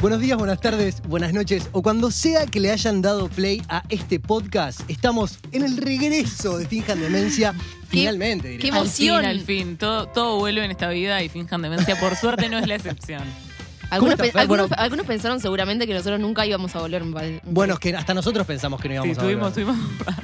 Buenos días, buenas tardes, buenas noches o cuando sea que le hayan dado play a este podcast, estamos en el regreso de Finjan Demencia. Finalmente, diré. qué Al fin, emoción. al fin. Todo, todo vuelve en esta vida y finjan demencia. Por suerte no es la excepción. Algunos, pe- algunos- Bueno. algunos pensaron seguramente que nosotros nunca íbamos a volver. me pare- Bueno, es que hasta nosotros pensamos que no Sí, íbamos a tuvimos, volver. tuvimos paz.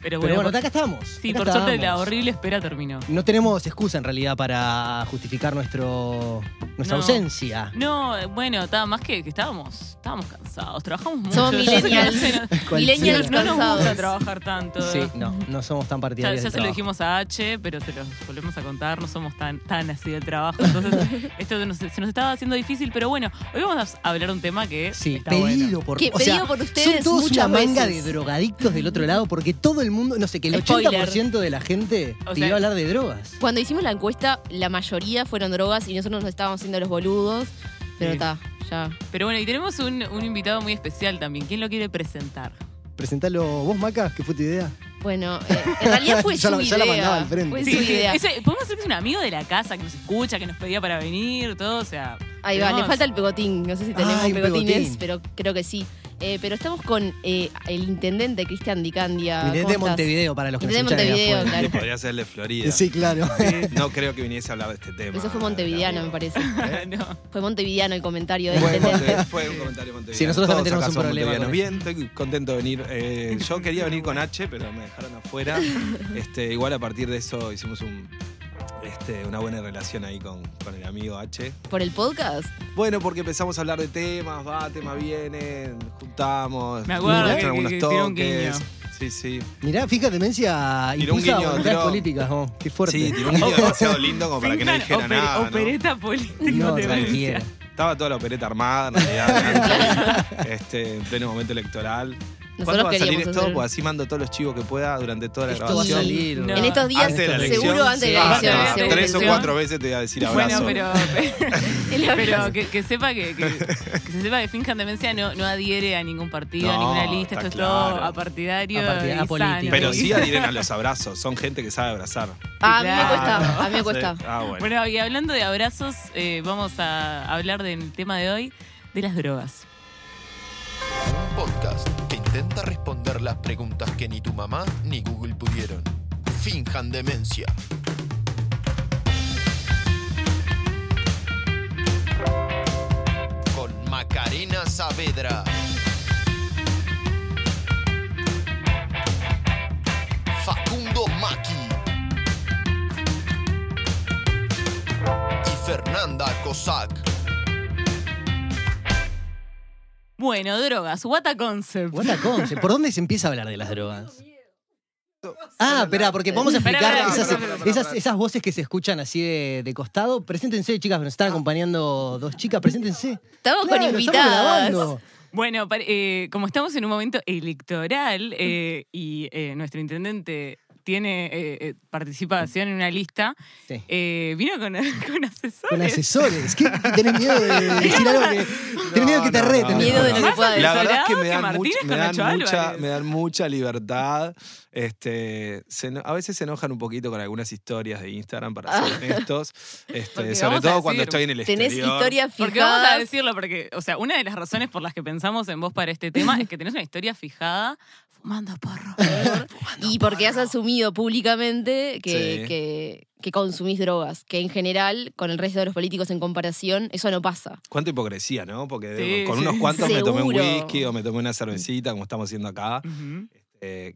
Pero Pero bueno, bueno, acá estamos. sí, acá por suerte la horrible espera terminó. No tenemos excusa en realidad para justificar nuestro, nuestra No. ausencia. No, bueno, estaba más que, que estábamos, estábamos cansados, trabajamos mucho. Somos millennials. Millennials No nos gusta trabajar tanto. Sí, no, no somos tan partidarios. ya del se lo dijimos a H, pero se los volvemos a contar, no somos tan, tan así del trabajo. Entonces, esto nos- se nos estaba haciendo difícil, pero bueno, hoy vamos a hablar un tema que Sí, está pedido bueno. por Que o sea, pedido por Son ustedes todos muchas una manga veces. de drogadictos del otro lado porque todo el mundo, no sé, que el Spoiler. 80% de la gente O pidió sea- hablar de drogas. Cuando hicimos la encuesta, la mayoría fueron drogas y nosotros nos estábamos haciendo los boludos. Pero Sí. está, ya. Pero bueno, y tenemos un, un invitado muy especial también. ¿Quién lo quiere presentar? Presentalo vos, Maca, que fue tu idea. Bueno, eh, en realidad fue Ya su la- idea. ya la mandaba al frente. Fue Sí, su sí, idea. ese- podemos decir que es un amigo de la casa que nos escucha, que nos pedía para venir, todo, o sea. Ahí va, le tenemos- falta el pegotín. No sé si tenemos Ay, un pegotines, pegotín. pero creo que sí. Eh, pero estamos con eh, el intendente Cristian Dicandia. ¿Cómo de? Montevideo para los que nos de de Montevideo, afuera. claro. Podría ser de Florida. Sí, claro. No creo que viniese a hablar de este tema. Eso fue montevideano, me parece. no. Fue montevideano el comentario del intendente. fue un comentario montevideano. Sí, nosotros también Todos tenemos acá un problema. Bien, estoy contento de venir. Eh, yo quería venir con H, pero me dejaron afuera. Este, igual a partir de eso hicimos un, este, una buena relación ahí con, con el amigo H. ¿Por el podcast? Bueno, porque empezamos a hablar de temas, va, temas vienen, juntamos. Me acuerdo que- algunos que- toques. Sí, sí. Mirá, fija, demencia Tiró un impulsa guiño, voluntades políticas, oh, qué fuerte. Sí, tiró un guiño demasiado lindo como para que no dijera opere- nada. ¿no? Opereta política no, de demencia. Estaba toda la opereta armada, en realidad, este, en pleno momento electoral. ¿Cuándo va a salir esto? hacer- Pues así mando todos los chivos que pueda durante toda la Esto va a grabación. salir. No. En estos días, Antes de la elección. seguro antes de la Sí. elección. Ah. Tres o cuatro veces te voy a decir abrazo. Bueno, pero, pero abrazo. que, que sepa que, que, que se sepa que Finjan Demencia no, no adhiere a ningún partido, a ninguna lista. Esto es todo apartidario. Apolítico. sano. Pero sí adhieren a los abrazos. Son gente que sabe abrazar. Ah, a mí me cuesta, a mí me cuesta. Sí. Ah, bueno. Bueno, y hablando de abrazos, eh, vamos a hablar del tema de hoy, de las drogas. Intenta responder las preguntas que ni tu mamá ni Google pudieron. Finjan demencia. Con Macarena Saavedra. Facundo Maki. Y Fernanda Cossack. Bueno, drogas, what a concept. What a concept. ¿Por dónde se empieza a hablar de las drogas? Ah, espera, porque vamos a explicar espera, esas, espera, espera, esas, esas voces que se escuchan así de, de costado. Preséntense, chicas, nos están acompañando dos chicas, preséntense. Estamos Claro, con invitadas. grabando. Bueno, eh, como estamos en un momento electoral eh, y eh, nuestro intendente tiene eh, eh, participación en una lista, Sí. eh, vino con, con asesores. Con asesores. ¿Qué, ¿Tenés miedo de decir algo que, tenés miedo que te reten? no, Miedo de lo no. que pueda La verdad es que me dan, mucha, me dan mucha, Álvarez. me dan mucha libertad. Este, se a veces se enojan un poquito con algunas historias de Instagram, para ser honestos. Porque Este, sobre todo cuando estoy en el Tenés exterior. historias Porque vamos a fijadas. decirlo, porque, o sea, una de las razones por las que pensamos en vos para este tema es que tenés una historia fijada fumando porro. Y porque has asumido públicamente que, Sí. que, que consumís drogas, que en general, con el resto de los políticos en comparación, eso no pasa. Cuánta hipocresía, ¿no? Porque Sí, con sí. unos cuantos me tomé un whisky o me tomé una cervecita, como estamos haciendo acá. Eh,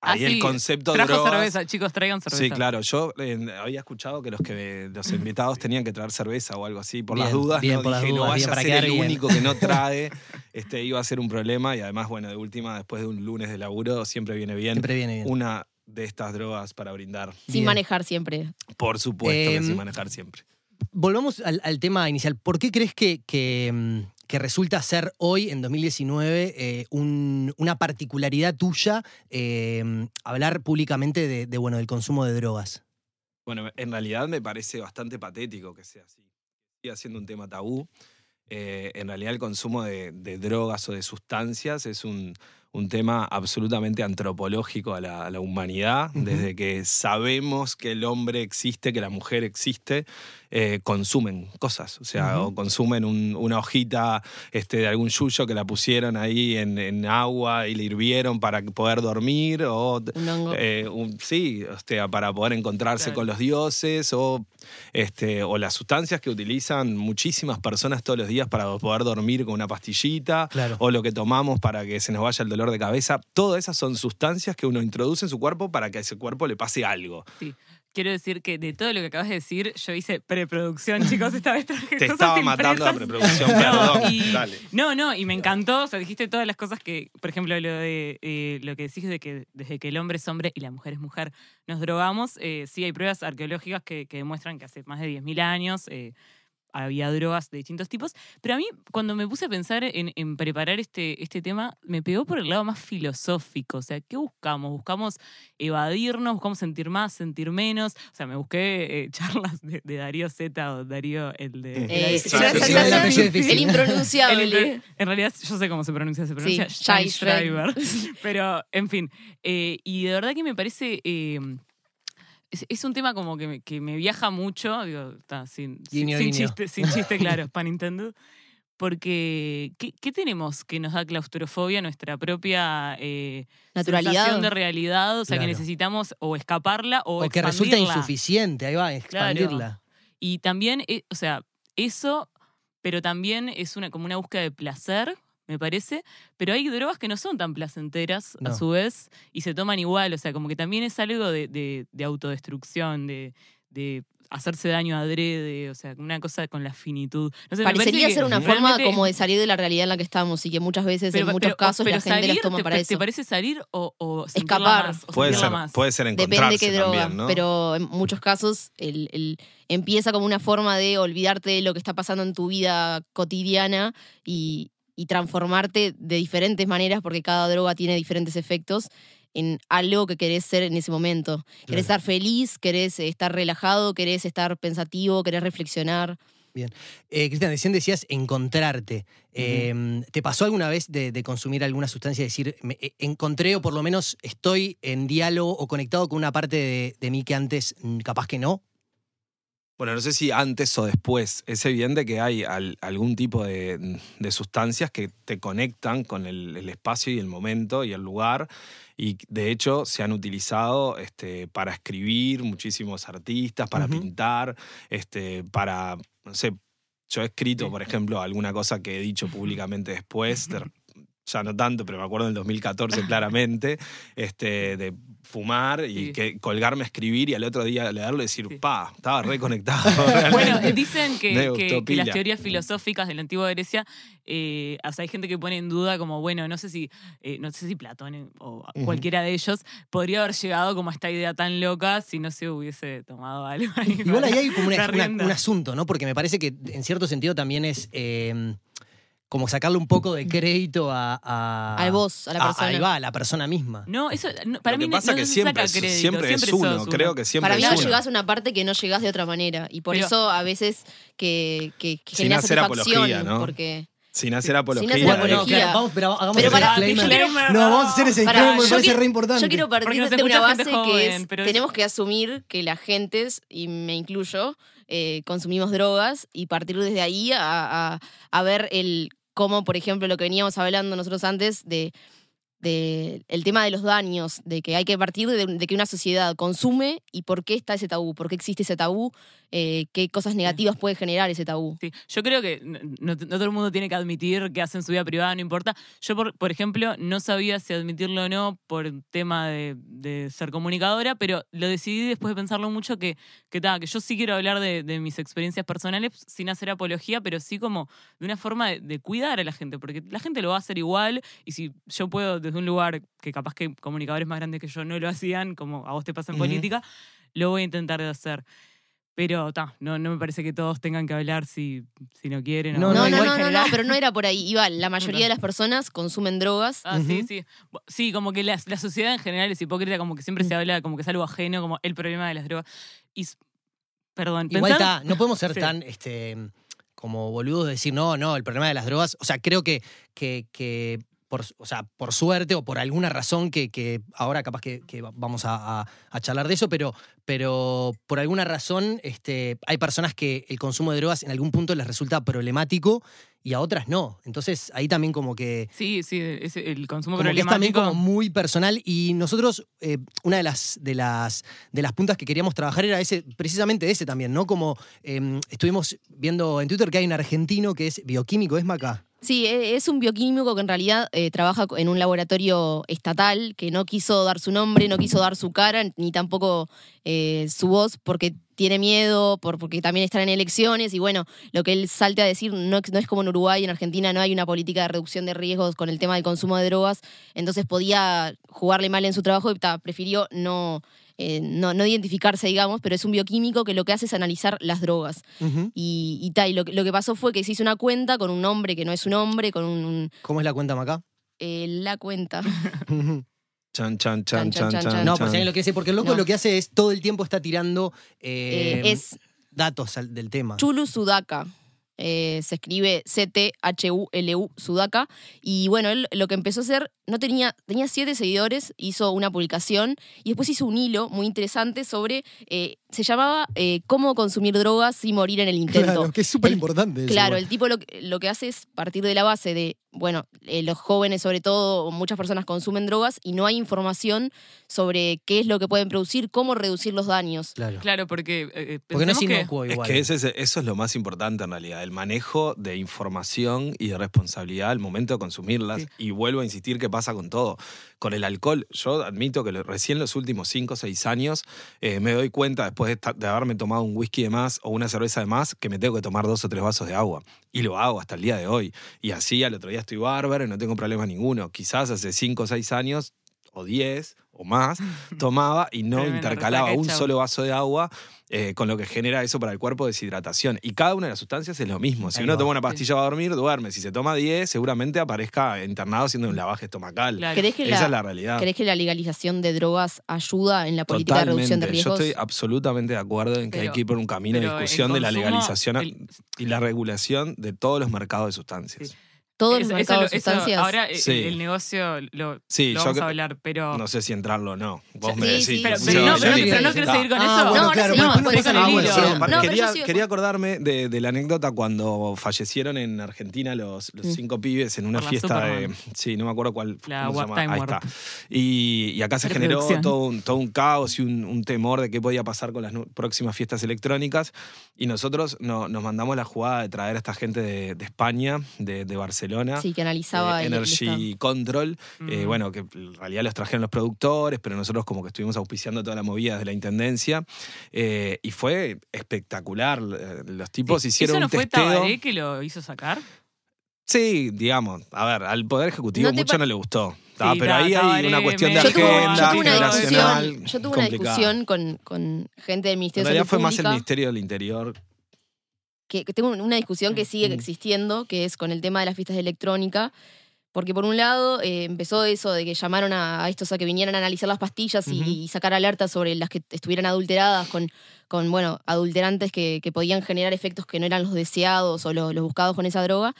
Ah, ahí sí, el concepto de Trajo drogas. cerveza, chicos, traigan cerveza. Sí, claro. Yo eh, había escuchado que los que los invitados tenían que traer cerveza o algo así. Por Bien, las dudas, bien, no por las dudas, no bien, vaya para a ser el bien. único que no trae. Este, iba a ser un problema y además, bueno, de última, después de un lunes de laburo, siempre viene bien Siempre viene bien. una de estas drogas para brindar. Sin Bien. manejar siempre. Por supuesto que Em, sin manejar siempre. Volvamos al, al tema inicial. ¿Por qué crees que, que, mm, que resulta ser hoy, en 2019, eh, un- una particularidad tuya eh, hablar públicamente de, bueno, del consumo de drogas? Bueno, en realidad me parece bastante patético que sea así. Sigue siendo un tema tabú. Eh, en realidad el consumo de drogas o de sustancias es un, un tema absolutamente antropológico a la, a la humanidad, desde que sabemos que el hombre existe, que la mujer existe, eh, consumen cosas, o sea, o consumen un- una hojita este, de algún yuyo que la pusieron ahí en, en agua y la hirvieron para poder dormir, o Un eh, un- sí, o sea, para poder encontrarse Claro. con los dioses o, este, o las sustancias que utilizan muchísimas personas todos los días para poder dormir con una pastillita Claro. o lo que tomamos para que se nos vaya el dolor de cabeza. Todas esas son sustancias que uno introduce en su cuerpo para que a ese cuerpo le pase algo. Quiero decir que de todo lo que acabas de decir, yo hice preproducción, chicos, esta vez traje Te cosas estaba matando la preproducción, No, perdón. y- Dale. No, no, y me encantó. O sea, dijiste todas las cosas que, por ejemplo, lo de eh, lo que decís de que desde que el hombre es hombre y la mujer es mujer nos drogamos. eh, sí, hay pruebas arqueológicas que, que demuestran que hace más de 10.000 años eh, había drogas de distintos tipos. Pero a mí, cuando me puse a pensar en, en preparar este, este tema, me pegó por el lado más filosófico. O sea, ¿qué buscamos? ¿Buscamos evadirnos? ¿Buscamos sentir más, sentir menos? O sea, me busqué eh, charlas de, de Darío Z o Darío, el de... Eh, el impronunciable. El en realidad, yo sé cómo se pronuncia, se pronuncia Sí, Shai. Pero, en fin. eh, y de verdad que me parece. Es, es un tema como que me, que me viaja mucho, digo, está, sin, sin- Guiño, sin guiño. chiste, sin chiste, claro, para Nintendo. Porque, ¿qué, qué tenemos que nos da claustrofobia? Nuestra propia eh, Naturalidad. sensación de realidad, o sea, Claro. que necesitamos o escaparla o, O que resulta insuficiente, ahí va, expandirla. Y también, eh, o sea, eso, pero también es una, como una búsqueda de placer, me parece. Pero hay drogas que no son tan placenteras No. a su vez y se toman igual. O sea, como que también es algo de, de- de autodestrucción, de, de hacerse daño adrede, o sea, una cosa con la finitud. No sé, Parecería ser una forma como de salir de la realidad en la que estamos y que muchas veces, en muchos pero- casos, pero la gente salir, las toma te, para eso. ¿Te parece salir o, o Escapar. más, o Puede ser, más? puede ser Depende encontrarse qué droga, también, ¿no? pero en muchos casos el, el- empieza como una forma de olvidarte de lo que está pasando en tu vida cotidiana y, y transformarte de diferentes maneras, porque cada droga tiene diferentes efectos, en algo que querés ser en ese momento. Querés estar feliz, querés estar relajado, querés estar pensativo, querés reflexionar. Eh, Cristian, recién decías encontrarte. Eh, ¿Te pasó alguna vez de, de consumir alguna sustancia y decir, me, eh, encontré o por lo menos estoy en diálogo o conectado con una parte de, de mí que antes mm, capaz que no? Bueno, no sé si antes o después. Es evidente que hay al- algún tipo de, de sustancias que te conectan con el, el espacio y el momento y el lugar. Y de hecho se han utilizado este, para escribir muchísimos artistas, para pintar, este, para, no sé, yo he escrito, por ejemplo, alguna cosa que he dicho públicamente después, de- ya no tanto, pero me acuerdo en el 2014 claramente, este, de fumar y Sí. que colgarme a escribir y al otro día leerlo y decir, Sí. pa, estaba reconectado. Bueno, realmente. dicen que, que- las teorías filosóficas de la antigua Grecia, eh, o sea, hay gente que pone en duda como, bueno, no sé si, eh, no sé si Platón eh, o cualquiera de ellos podría haber llegado como a esta idea tan loca si no se hubiese tomado algo. ahí Igual ahí hay como una- una- un asunto, ¿no? Porque me parece que en cierto sentido también es eh, como sacarle un poco de crédito a... a- Al vos, a la a- persona. ahí va, a la persona misma. No, eso no, para Lo mí que pasa no que se siempre, saca crédito, siempre es uno, creo que siempre Para mí es no uno. llegás a una parte que no llegás de otra manera. Y por Pero- eso a veces que, que, que Sin genera hacer satisfacción. apología, ¿no? Porque Sin hacer apología. hacer Bueno, no, apología. claro, vamos, pero hagamos Pero ese pará, disclaimer. yo quiero- No, vamos a hacer ese disclaimer, me yo parece quiero- re importante. Yo quiero partir de una base que joven, es, pero es- tenemos que asumir que la gentes, y me incluyo, eh, consumimos drogas y partir desde ahí a, a- a ver el cómo, por ejemplo, lo que veníamos hablando nosotros antes de, de el tema de los daños, de que hay que partir de, de que una sociedad consume y por qué está ese tabú, por qué existe ese tabú, eh, qué cosas negativas puede generar ese tabú. Sí, yo creo que no, todo el mundo tiene que admitir que hacen su vida privada, no importa. Yo, por, por ejemplo, no sabía si admitirlo o no por tema de, de ser comunicadora, pero lo decidí después de pensarlo mucho que, que, ta, que yo sí quiero hablar de, mis experiencias personales sin hacer apología, pero sí como de una forma de cuidar a la gente, porque la gente lo va a hacer igual y si yo puedo desde un lugar que capaz que comunicadores más grandes que yo no lo hacían, como a vos te pasa en política, lo voy a intentar de hacer. Pero ta, no, no me parece que todos tengan que hablar si, si no quieren. o No, No, no, no, no, no, pero no era por ahí. Iba, la mayoría de las personas consumen drogas. Ah, sí, sí. Sí, como que la, la sociedad en general es hipócrita, como que siempre Mm. se habla como que es algo ajeno, como el problema de las drogas. Y, perdón, Igual está, no podemos ser Sí. tan este, como boludos de decir, no, no, el problema de las drogas. O sea, creo que, que, que por, o sea, por suerte o por alguna razón que, que ahora capaz que, que vamos a, a- a charlar de eso, pero, pero por alguna razón este, hay personas que el consumo de drogas en algún punto les resulta problemático y a otras no. Entonces ahí también como que Sí, sí, es el consumo como que es también problemático. como muy personal y nosotros eh, una de las de las de las puntas que queríamos trabajar era ese precisamente ese también no como eh, estuvimos viendo en Twitter que hay un argentino que es bioquímico es Maca Sí, e- es un bioquímico que en realidad eh, trabaja en un laboratorio estatal que no quiso dar su nombre, no quiso dar su cara, ni tampoco eh, su voz, porque tiene miedo, por, porque también están en elecciones. Y bueno, lo que él salte a decir no, no es como en Uruguay, en Argentina no hay una política de reducción de riesgos con el tema del consumo de drogas. Entonces podía jugarle mal en su trabajo y prefirió no, eh, no, no identificarse, digamos, pero es un bioquímico que lo que hace es analizar las drogas. Y, y, ta, y lo, que- lo que pasó fue que se hizo una cuenta con un nombre que no es un hombre, con un, un- cómo es la cuenta Maca eh, la cuenta. Chan, chan, Chan, chan, chan, chan, no pues ahí lo que dice porque el loco No. lo que hace es todo el tiempo está tirando eh, Eh, es datos al- del tema Chulu Sudaka. Eh, se escribe C-T-H-U-L-U Sudaka. Y bueno, él lo que empezó a hacer, no tenía, tenía siete seguidores, hizo una publicación y después hizo un hilo muy interesante sobre, eh, se llamaba eh, Cómo consumir drogas y morir en el intento. claro que es súper El- importante eso, Claro, el tipo lo, que- lo que hace es partir de la base de, bueno, eh, los jóvenes sobre todo, muchas personas consumen drogas y no hay información sobre qué es lo que pueden producir, cómo reducir los daños. claro Claro, porque. eh, porque no es que- Es igual que ese es- eso es lo más importante en realidad, el manejo de información y de responsabilidad al momento de consumirlas. Sí. Y vuelvo a insistir que pasa con todo. Con el alcohol, yo admito que recién los últimos 5 o 6 años eh, me doy cuenta, después de, de haberme tomado un whisky de más o una cerveza de más, que me tengo que tomar dos o tres vasos de agua. Y lo hago hasta el día de hoy. Y así al otro día estoy bárbaro y no tengo problema ninguno. Quizás hace 5 o 6 años o 10 o más, tomaba y no intercalaba un solo vaso de agua, eh, con lo que genera eso para el cuerpo deshidratación. Y cada una de las sustancias es lo mismo. Si Ahí uno va. toma una pastilla va a dormir, duerme. Si se toma 10, seguramente aparezca internado haciendo un lavaje estomacal. Claro. ¿Crees que, Esa la, es la realidad. ¿Crees que la legalización de drogas ayuda en la política de reducción de riesgos? Yo estoy absolutamente de acuerdo en que hay que ir por un camino de discusión de la legalización el- y la regulación de todos los mercados de sustancias. Sí. Todo el Eso- mercado eso- de eso sustancias. ahora Sí. el negocio lo, Sí, lo yo vamos a hablar, pero. No sé si entrarlo o no. Vos Sí, me decís. sí. pero, Sí, pero no, pero, no- dije- pero no querés Ah, seguir con bueno, eso. No, claro, no, no, quería, acordarme de, de la anécdota cuando fallecieron en Argentina los, los cinco pibes en una fiesta de. Sí, no me acuerdo cuál. La se llama. Ahí está. Y, y acá se generó todo un, todo un caos y un, un temor de qué podía pasar con las próximas fiestas electrónicas. Y nosotros no- nos mandamos la jugada de traer a esta gente de, de España, de, de Barcelona. Sí, que analizaba eh, Energy Control, eh, bueno, que en realidad los trajeron los productores, pero nosotros como que estuvimos auspiciando toda la movida de la Intendencia, eh, y fue espectacular. Los tipos hicieron ¿Eso no un fue testeo. Tabaré que lo hizo sacar? Sí, digamos, a ver, al Poder Ejecutivo No mucho no le gustó. Ah, pero ahí hay una cuestión de Yo tuve, yo agenda tuve una generacional. discusión, yo tuve una complicada. discusión con, con gente del En Ministerio de realidad Salud fue más el Ministerio del Interior. Que, que tengo una discusión que sigue Mm. existiendo, que es con el tema de las fiestas de electrónica. Porque por un lado eh, empezó eso de que llamaron a, a estos a que vinieran a analizar las pastillas y, y sacar alertas sobre las que estuvieran adulteradas con, con bueno, adulterantes que, que podían generar efectos que no eran los deseados o los, los buscados con esa droga.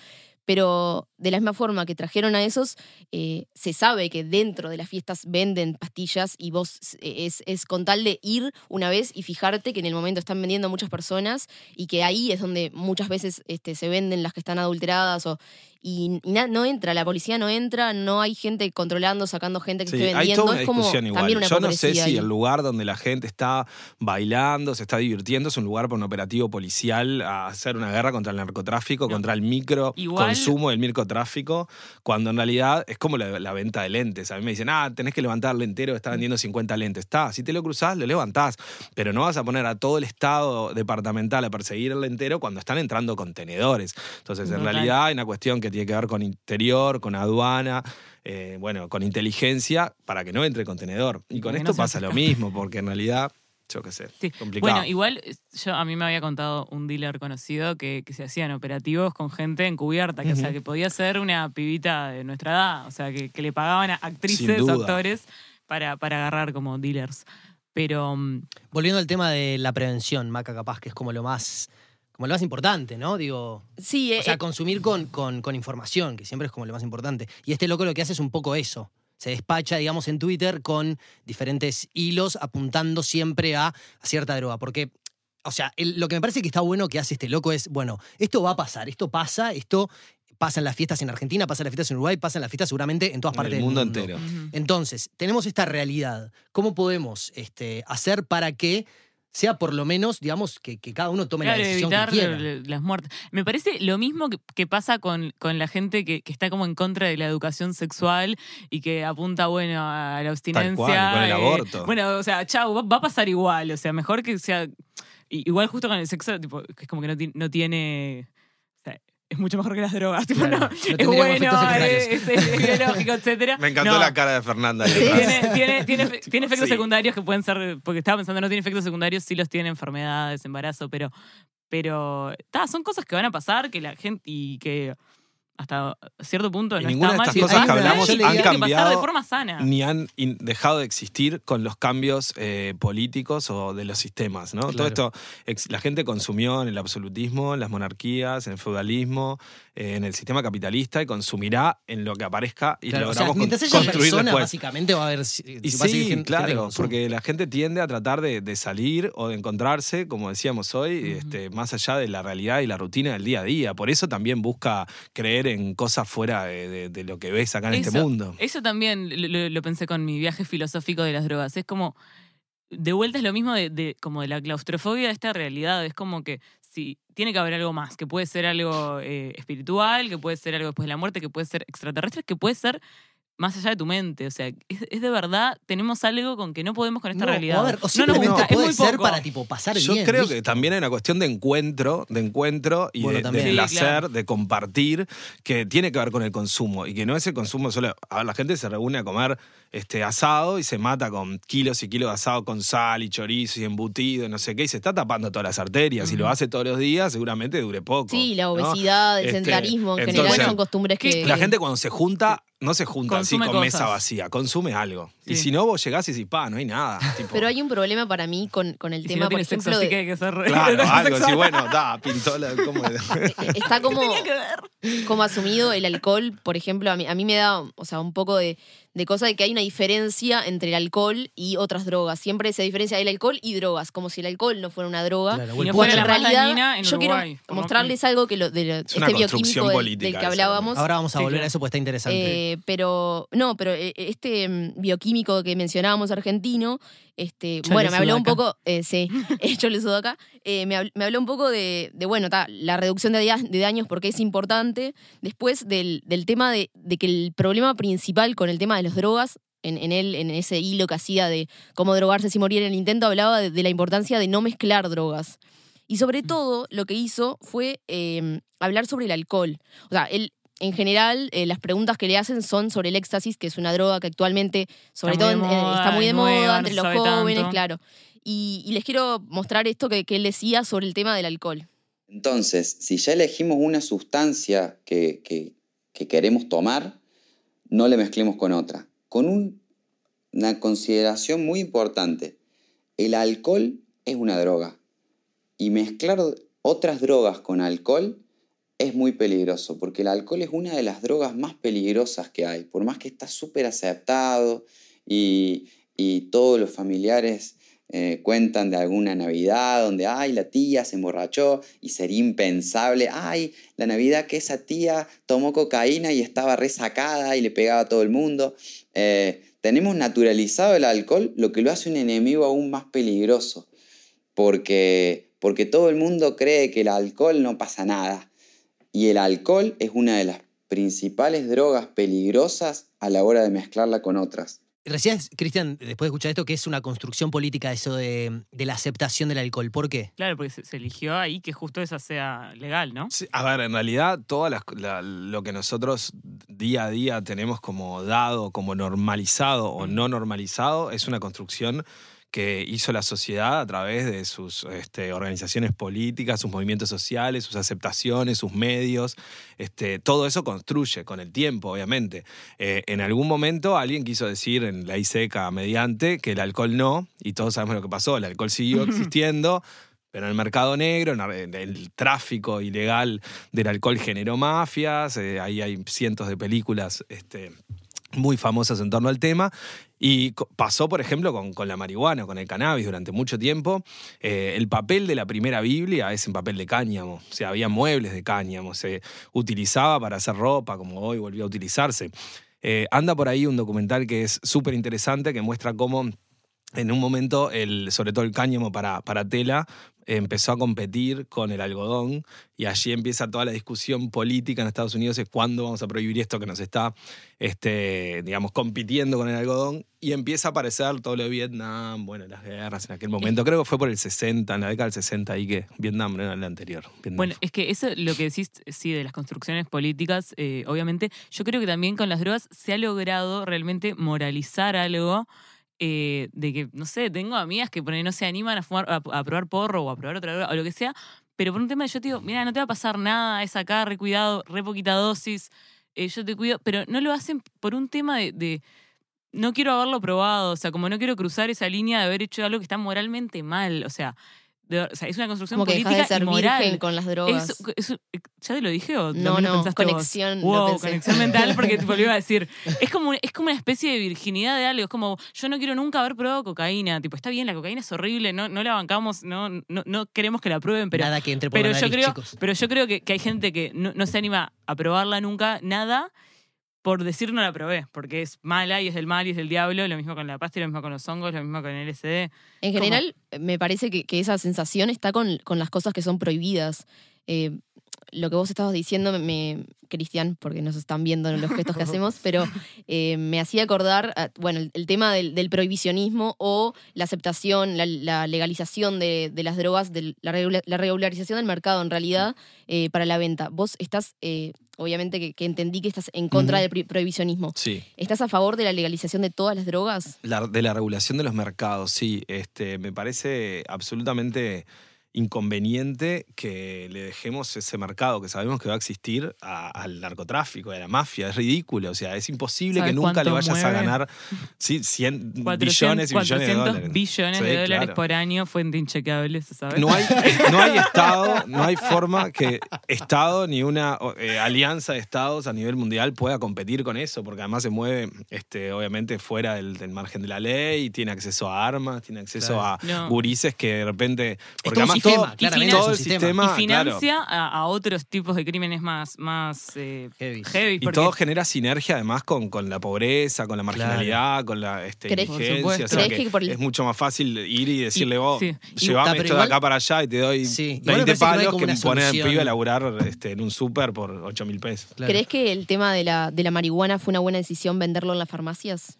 Pero de la misma forma que trajeron a esos, eh, se sabe que dentro de las fiestas venden pastillas y vos eh, es, con tal de ir una vez y fijarte que en el momento están vendiendo muchas personas y que ahí es donde muchas veces este, se venden las que están adulteradas o, y, no entra, la policía no entra, no hay gente controlando, sacando gente que Sí, esté hay vendiendo. toda una es como igual. también una Yo no sé si ahí. el lugar donde la gente está bailando, se está divirtiendo, es un lugar para un operativo policial a hacer una guerra contra el narcotráfico, No. contra el micro Igual- consumo del microtráfico, cuando en realidad es como la, la venta de lentes. A mí me dicen, ah, tenés que levantar el lentero, está vendiendo 50 lentes. Está, si te lo cruzás, lo levantás, pero no vas a poner a todo el estado departamental a perseguir el lentero cuando están entrando contenedores. Entonces, en realidad hay una cuestión que tiene que ver con interior, con aduana, eh, bueno, con inteligencia para que no entre contenedor. Y con Porque esto no pasa lo mismo, porque en realidad, yo qué sé, Sí. complicado. Bueno, igual yo a mí me había contado un dealer conocido que, que se hacían operativos con gente encubierta, que, o sea, que podía ser una pibita de nuestra edad, o sea, que, que le pagaban a actrices actores para, para agarrar como dealers. Pero mm, Volviendo al tema de la prevención, Maca, capaz, que es como lo más, como lo más importante, ¿no? Digo, Sí, o sea, eh, consumir con, con- con información, que siempre es como lo más importante. Y este loco lo que hace es un poco eso. Se despacha, digamos, en Twitter con diferentes hilos apuntando siempre a, a cierta droga. Porque, o sea, el- lo que me parece que está bueno que hace este loco es, bueno, esto va a pasar, esto pasa, esto pasa en las fiestas en Argentina, pasa en las fiestas en Uruguay, pasa en las fiestas seguramente en todas En partes el del mundo mundo. entero. Entonces, tenemos esta realidad. ¿Cómo podemos este, hacer para que sea por lo menos, digamos, que, que cada uno tome Claro, la decisión evitar que quiera? las muertes. Me parece lo mismo que, que pasa con, con la gente que, que está como en contra de la educación sexual y que apunta, bueno, a la abstinencia. cual, con el eh, aborto. Bueno, o sea, chau, va, va a pasar igual. O sea, mejor que sea. Igual justo con el sexo, tipo, que es como que no, no tiene. Es mucho mejor que las drogas. Tipo, Claro, no, no es bueno, es, es- es biológico, etcétera. Me encantó No. la cara de Fernanda. ahí Sí. atrás. Tiene, tiene, tiene, efe- tiene efectos Sí. secundarios que pueden ser, porque estaba pensando, no tiene efectos secundarios, sí los tiene enfermedades, embarazo, pero, pero ta, son cosas que van a pasar, que la gente, y que hasta cierto punto Y no ninguna está de mal. estas cosas que hablamos han que pasar de cambiado forma sana. Ni han dejado de existir con los cambios eh, políticos o de los sistemas, ¿no? Todo esto, ex- la gente consumió en el absolutismo, en las monarquías, en el feudalismo, eh, en el sistema capitalista y consumirá en lo que aparezca y Claro, o sea, logramos con- mientras haya construir persona, después. básicamente va a haber. si- Y va a seguir sí, gente claro, porque la gente tiende a tratar de, de salir o de encontrarse, como decíamos hoy, este, más allá de la realidad y la rutina del día a día. Por eso también busca creer en cosas fuera de, de- de lo que ves acá en este mundo. Eso también lo, lo- lo pensé con mi viaje filosófico de las drogas. Es como, de vuelta es lo mismo de, de- como de la claustrofobia de esta realidad. Es como que si tiene que haber algo más, que puede ser algo eh, espiritual, que puede ser algo después de la muerte, que puede ser extraterrestre, que puede ser más allá de tu mente. O sea, es, es de verdad, tenemos algo con que no podemos con esta No, realidad. O, a ver, o no nos simplemente gusta, es puede muy ser poco. para tipo pasar Yo bien. creo que también hay una cuestión de encuentro, de encuentro y Bueno, de, de Sí, placer, claro. de compartir, que tiene que ver con el consumo y que no es el consumo solo. A ver, la gente se reúne a comer este asado y se mata con kilos y kilos de asado con sal y chorizo y embutido y no sé qué, y se está tapando todas las arterias. Si lo hace todos los días, seguramente dure poco. sí, la ¿no? obesidad, el Este, sedentarismo en entonces, general son costumbres que. La gente cuando se junta, no se junta así con mesa vacía, consume algo. Y si no, vos llegás y decís, pa, no hay nada. tipo, Pero hay un problema para mí con, con el Y si tema, no por tiene sexo, ejemplo, sí que hay que ser Claro, algo bueno, da, pintola, ¿cómo era? eh, está como, Tenía que ver. como asumido el alcohol, por ejemplo, a mí, a mí me da, o sea, un poco de, de cosa de que hay una diferencia entre el alcohol y otras drogas. Siempre se diferencia el alcohol y drogas, como si el alcohol no fuera una droga. Claro, Y no el fuera Cuando la en realidad en yo Uruguay, quiero mostrarles algo que lo, de lo- Es este bioquímico del, política del que hablábamos. Ahora vamos a volver a eso porque está interesante. Eh, pero no, pero eh, este mm, bioquímico que mencionábamos argentino, este, Chole bueno, me habló un poco, eh, sí, Chole Sudaca, eh, me, me habló un poco de, de, bueno, ta, la reducción de, daños porque es importante. Después del, del tema de, de que el problema principal con el tema de las drogas, en, en él, en ese hilo que hacía de cómo drogarse sin morir en el intento, hablaba de, de la importancia de no mezclar drogas. Y sobre todo, lo que hizo fue eh, hablar sobre el alcohol. O sea, él, en general, eh, las preguntas que le hacen son sobre el éxtasis, que es una droga que actualmente, sobre Está todo, muy en- de moda, está muy de nueva, moda entre los jóvenes, tanto. claro. Y, y les quiero mostrar esto que, que él decía sobre el tema del alcohol. Entonces, si ya elegimos una sustancia que, que- que queremos tomar, no le mezclemos con otra. Con un- una consideración muy importante, el alcohol es una droga y mezclar otras drogas con alcohol es muy peligroso, porque el alcohol es una de las drogas más peligrosas que hay, por más que está súper aceptado y, y todos los familiares eh, cuentan de alguna Navidad donde, ay, la tía se emborrachó y sería impensable, ay, la Navidad que esa tía tomó cocaína y estaba resacada y le pegaba a todo el mundo. Eh, tenemos naturalizado el alcohol, lo que lo hace un enemigo aún más peligroso, porque, porque todo el mundo cree que el alcohol no pasa nada. Y el alcohol es una de las principales drogas peligrosas a la hora de mezclarla con otras. Recién, Cristian, después de escuchar esto, que es una construcción política eso de, de la aceptación del alcohol. ¿Por qué? Claro, porque se, se eligió ahí que justo esa sea legal, ¿no? Sí, a ver, en realidad, todo lo que nosotros día a día tenemos como dado, como normalizado o no normalizado, es una construcción que hizo la sociedad a través de sus este, organizaciones políticas, sus movimientos sociales, sus aceptaciones, sus medios. Este, todo eso construye con el tiempo, obviamente. Eh, en algún momento alguien quiso decir en la seca mediante que el alcohol no, y todos sabemos lo que pasó, el alcohol siguió existiendo Pero en el mercado negro, en el tráfico ilegal del alcohol generó mafias, eh, ahí hay cientos de películas este, muy famosas en torno al tema. Y pasó, por ejemplo, con, con la marihuana, con el cannabis durante mucho tiempo. Eh, el papel de la primera Biblia es en papel de cáñamo. O sea, había muebles de cáñamo. Se utilizaba para hacer ropa, como hoy volvió a utilizarse. Eh, anda por ahí un documental que es súper interesante, que muestra cómo en un momento, el, sobre todo el cáñamo para, para tela, empezó a competir con el algodón y allí empieza toda la discusión política en Estados Unidos, es cuándo vamos a prohibir esto que nos está, este, digamos, compitiendo con el algodón y empieza a aparecer todo lo de Vietnam, bueno, las guerras en aquel momento, creo que fue por el 60, en la década del 60 ahí que Vietnam no era el anterior. Vietnam Bueno, es que eso, lo que decís, sí, de las construcciones políticas, eh, obviamente, yo creo que también con las drogas se ha logrado realmente moralizar algo eh, de que, no sé, tengo amigas que por ahí no se animan a, fumar, a, probar porro o a probar otra droga o lo que sea, pero por un tema de yo te digo, mira, no te va a pasar nada, es acá, re cuidado, re poquita dosis, eh, yo te cuido, pero no lo hacen por un tema de no quiero haberlo probado, o sea, como no quiero cruzar esa línea de haber hecho algo que está moralmente mal, o sea, de- o sea es una construcción Como que dejas política de ser y moral. virgen con las drogas. Eso- ¿Ya te lo dije o No, también lo no, pensaste vos? conexión, lo Wow, pensé. conexión mental porque tipo, lo iba a decir. Es como, es como una especie de virginidad de algo. Es como, yo no quiero nunca haber probado cocaína. Tipo, está bien, la cocaína es horrible, no, no la bancamos, no, no, no queremos que la prueben, pero, Nada que entre por pero la yo nariz, creo, chicos. pero yo creo que, que hay gente que no, no se anima a probarla nunca, nada, por decir no la probé, porque es mala y es del mal y es del diablo, lo mismo con la pasta y lo mismo con los hongos, lo mismo con el LSD. En ¿Cómo? general, me parece que, que esa sensación está con, con las cosas que son prohibidas. Eh, lo que vos estabas diciendo, me, me- Cristian, porque nos están viendo en los gestos que hacemos, pero eh, me hacía acordar, a- bueno, el, el tema del, del prohibicionismo o la aceptación, la, la legalización de, de las drogas, de la, regula- la regularización del mercado en realidad eh, para la venta. Vos estás, eh, obviamente que, que entendí que estás en contra del prohibicionismo. Sí. ¿Estás a favor de la legalización de todas las drogas? La- de la regulación de los mercados, sí. Este, me parece absolutamente inconveniente que le dejemos ese mercado que sabemos que va a existir a- al narcotráfico, a la mafia. Es ridículo. O sea, es imposible que ¿Sabes nunca le vayas a ganar sí, 100 400, billones y billones de 400 dólares. billones Sí, de dólares claro. por año, fuente inchequeable, ¿se sabe? No hay, no hay Estado, no hay forma que Estado ni una eh, alianza de Estados a nivel mundial pueda competir con eso, porque además se mueve, este, obviamente, fuera del, del margen de la ley, tiene acceso a armas, tiene acceso Claro. a No. gurises que de repente. Porque además sistema, todo, claramente todo es un el sistema. sistema. y claro. financia a, a otros tipos de crímenes más, más eh, Heavy. heavy. Y todo genera sinergia además con, con la pobreza, con la marginalidad, con la este, ¿Crees- Por indigencia. supuesto. O sea ¿Crees que que por el- es mucho más fácil ir y decirle Y- vos, sí. Llevame Ah, pero esto de acá para allá y te doy Sí, igual me 20 parece que no palos que me ponen al pibe a laburar este, en un súper por 8 mil pesos. Claro. ¿Crees que el tema de la, de la marihuana fue una buena decisión venderlo en las farmacias?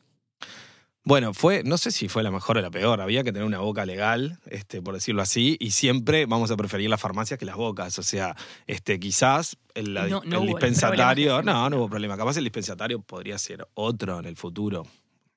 Bueno, fue, no sé si fue la mejor o la peor, había que tener una boca legal, este, por decirlo así, y siempre vamos a preferir las farmacias que las bocas. O sea, este, quizás el, la- No- no el hubo dispensatario, no, no hubo problema. Capaz el dispensatario podría ser otro en el futuro.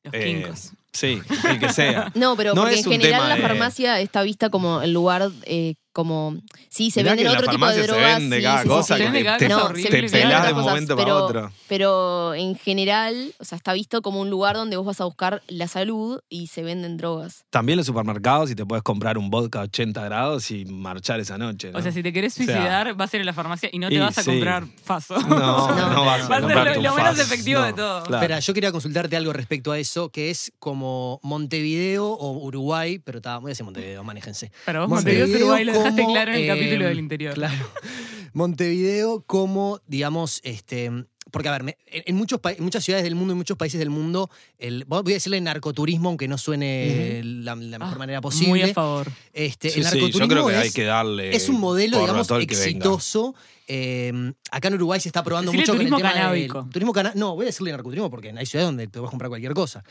Los Eh, quincos. Sí, el que sea. No, pero No porque en general la de- farmacia está vista como el lugar, eh, como... Sí, se Mirá venden otro tipo de farmacia se drogas. vende sí, cada sí, cosa sí. Se vende que cada te, cosa No, te pelás de un momento pero, para otro. pero en general, o sea, está visto como un lugar donde vos vas a buscar la salud y se venden drogas. También los supermercados y te puedes comprar un vodka a 80 grados y marchar esa noche. ¿no? O sea, si te querés O sea, suicidar, vas a ir a la farmacia y no te y vas a sí. comprar faso. no, no, No. vas a Va a ser lo- menos efectivo No, de todo. claro. Espera, yo quería consultarte algo respecto a eso, que es como Montevideo o Uruguay, pero está, voy a decir Montevideo, manéjense. Vos, Montevideo es Uruguay, dejaste claro en el eh, capítulo del interior. Claro. Montevideo como, digamos, este... Porque, a ver, me- en, en muchos en muchas ciudades del mundo, en muchos países del mundo, el, voy a decirle narcoturismo, aunque no suene la, la mejor Ah, manera Muy posible. a favor. Este, Sí, el sí, narcoturismo yo creo que es, hay que darle. es un modelo, digamos, el exitoso. Eh, acá en Uruguay se está probando mucho con el turismo tema del- canábico. turismo cana- No, voy a decirle narcoturismo porque hay ciudades donde te vas a comprar cualquier cosa.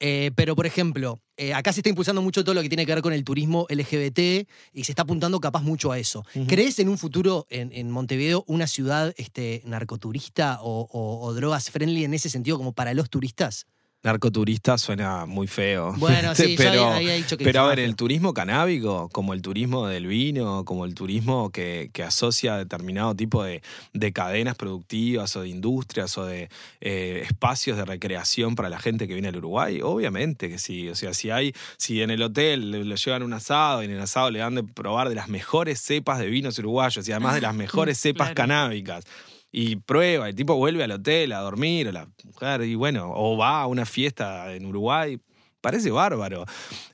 Eh, pero, por ejemplo, eh, acá se está impulsando mucho todo lo que tiene que ver con el turismo LGBT y se está apuntando capaz mucho a eso. ¿Crees en un futuro en, en Montevideo una ciudad este, narcoturista o, o- o drogas friendly en ese sentido como para los turistas? Narcoturista suena muy feo. Bueno, sí, pero, yo había dicho que pero a ver, el turismo canábico, como el turismo del vino, como el turismo que, que asocia determinado tipo de, de cadenas productivas o de industrias o de eh, espacios de recreación para la gente que viene al Uruguay, obviamente que sí. O sea, si hay, si en el hotel le, le llevan un asado y en el asado le dan de probar de las mejores cepas de vinos uruguayos y además de las mejores cepas Claro. canábicas. Y prueba, el tipo vuelve al hotel a dormir, o la mujer, y bueno, o va a una fiesta en Uruguay. Parece bárbaro.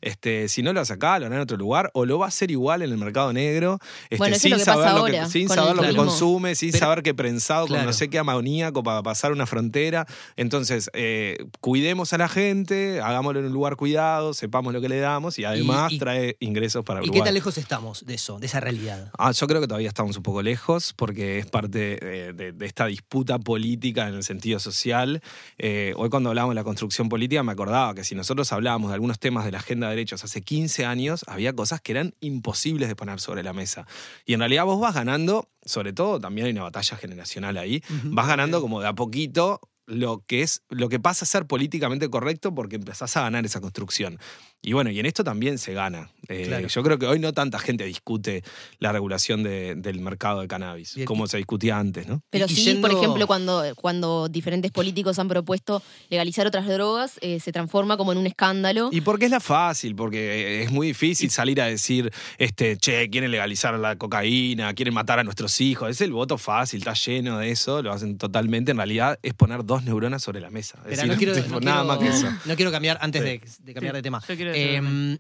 Este, si no lo hace acá, lo hará en otro lugar, o lo va a hacer igual en el mercado negro, este, Bueno, eso es sin lo que pasa saber, lo ahora que, sin con saber el lo que consume, sin Pero- saber que prensado con Claro. no sé qué amoníaco para pasar una frontera. Entonces, eh, cuidemos a la gente, hagámoslo en un lugar cuidado, sepamos lo que le damos y además y- trae ingresos para ¿Y Uruguay. qué tan lejos estamos de eso, de esa realidad? Ah, yo creo que todavía estamos un poco lejos porque es parte de, de esta disputa política en el sentido social. Eh, hoy cuando hablábamos de la construcción política me acordaba que si nosotros hablábamos de algunos temas de la agenda de derechos hace 15 años, había cosas que eran imposibles de poner sobre la mesa. Y en realidad vos vas ganando, sobre todo también hay una batalla generacional ahí, vas ganando como de a poquito lo que es lo que pasa a ser políticamente correcto porque empezás a ganar esa construcción. Y bueno, y en esto también se gana. Eh, Claro. Yo creo que hoy no tanta gente discute la regulación de- del mercado de cannabis, Bien, como se discutía antes, ¿no? Pero Y sí, yendo- por ejemplo, cuando, cuando diferentes políticos han propuesto legalizar otras drogas, eh, se transforma como en un escándalo. Y porque es la fácil, porque es muy difícil salir a decir, este, che, quieren legalizar la cocaína, quieren matar a nuestros hijos. Es el voto fácil, está lleno de eso, lo hacen totalmente. En realidad es poner dos neuronas sobre la mesa. Es decir, no quiero, tipo, no nada quiero- más que eso. no quiero cambiar antes Sí. de, de cambiar de tema. Yo quiero decir Eh,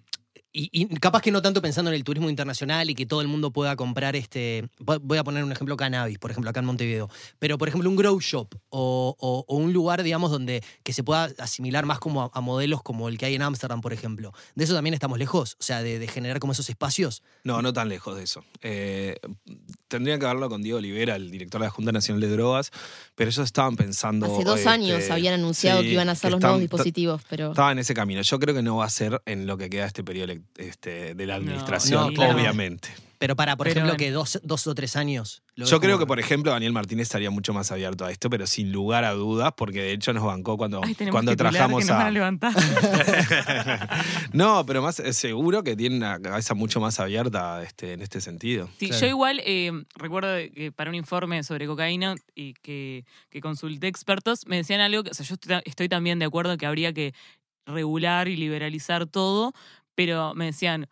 y, y capaz que no tanto pensando en el turismo internacional y que todo el mundo pueda comprar este. voy- a poner un ejemplo cannabis, por ejemplo, acá en Montevideo. Pero, por ejemplo, un grow shop o, o- o un lugar, digamos, donde que se pueda asimilar más como a, a modelos como el que hay en Ámsterdam, por ejemplo. De eso también estamos lejos. O sea, de, de generar como esos espacios. No, no tan lejos de eso. Eh, tendría que hablarlo con Diego Olivera, el director de la Junta Nacional de Drogas, pero ellos estaban pensando. Hace dos este, años habían anunciado sí, que iban a hacer los están- nuevos dispositivos, pero Estaba en ese camino. Yo creo que no va a ser en lo que queda este periodo elec- este, de la administración, no, claro. obviamente. Pero para, por Pero ejemplo, en- que dos, dos o tres años. lo Yo creo como- que, por ejemplo, Daniel Martínez estaría mucho más abierto a esto, pero sin lugar a dudas, porque de hecho nos bancó cuando, Ay, cuando trajamos que nos van a. levantar. no, pero más eh, seguro que tiene una cabeza mucho más abierta este, en este sentido. Sí, Claro. yo igual eh, recuerdo que para un informe sobre cocaína y que, que consulté expertos, me decían algo que, o sea, yo estoy, estoy también de acuerdo que habría que regular y liberalizar todo, pero me decían,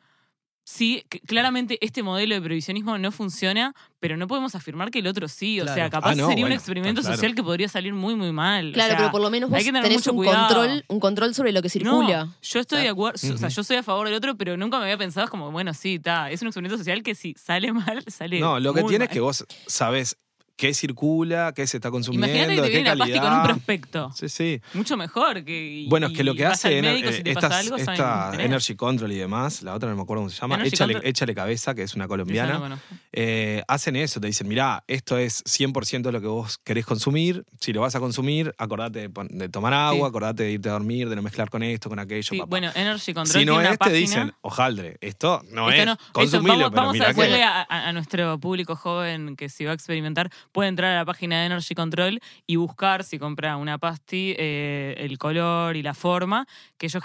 sí, claramente este modelo de prohibicionismo no funciona, pero no podemos afirmar que el otro sí. O Claro. sea, capaz Ah, no, sería un experimento claro. social que podría salir muy, muy mal. O claro, sea, pero por lo menos vos hay que tener tenés mucho un cuidado. control, un control sobre lo que circula. No, yo estoy de acuerdo, o sea, yo soy a favor del otro, pero nunca me había pensado como, bueno, sí, está, es un experimento social que si sale mal, sale No, lo que tiene es que vos sabés qué circula, qué se está consumiendo, Imagínate que te de qué viene la pasti con un calidad. prospecto. Sí, sí. Mucho mejor que. y- Bueno, es que lo que vas hace al Ener- médico, si te algo, saben esta tener. Energy Control y demás, la otra no me acuerdo cómo se llama, Energy échale, Control. échale cabeza, que es una Esa colombiana. no conozco. eh, hacen eso, te dicen, mirá, esto es 100% lo que vos querés consumir, si lo vas a consumir, acordate de, pon- de tomar agua, Sí. acordate de irte a dormir, de no mezclar con esto, con aquello, Sí, papá. bueno, Energy Control si no tiene una es, te página. dicen, ojaldre, esto no Esto es, no- eso, consumilo, vamos, pero vamos a mirá que- a, a- a nuestro público joven que si va a experimentar, puede entrar a la página de Energy Control y buscar, si compra una pasti, eh, el color y la forma, que ellos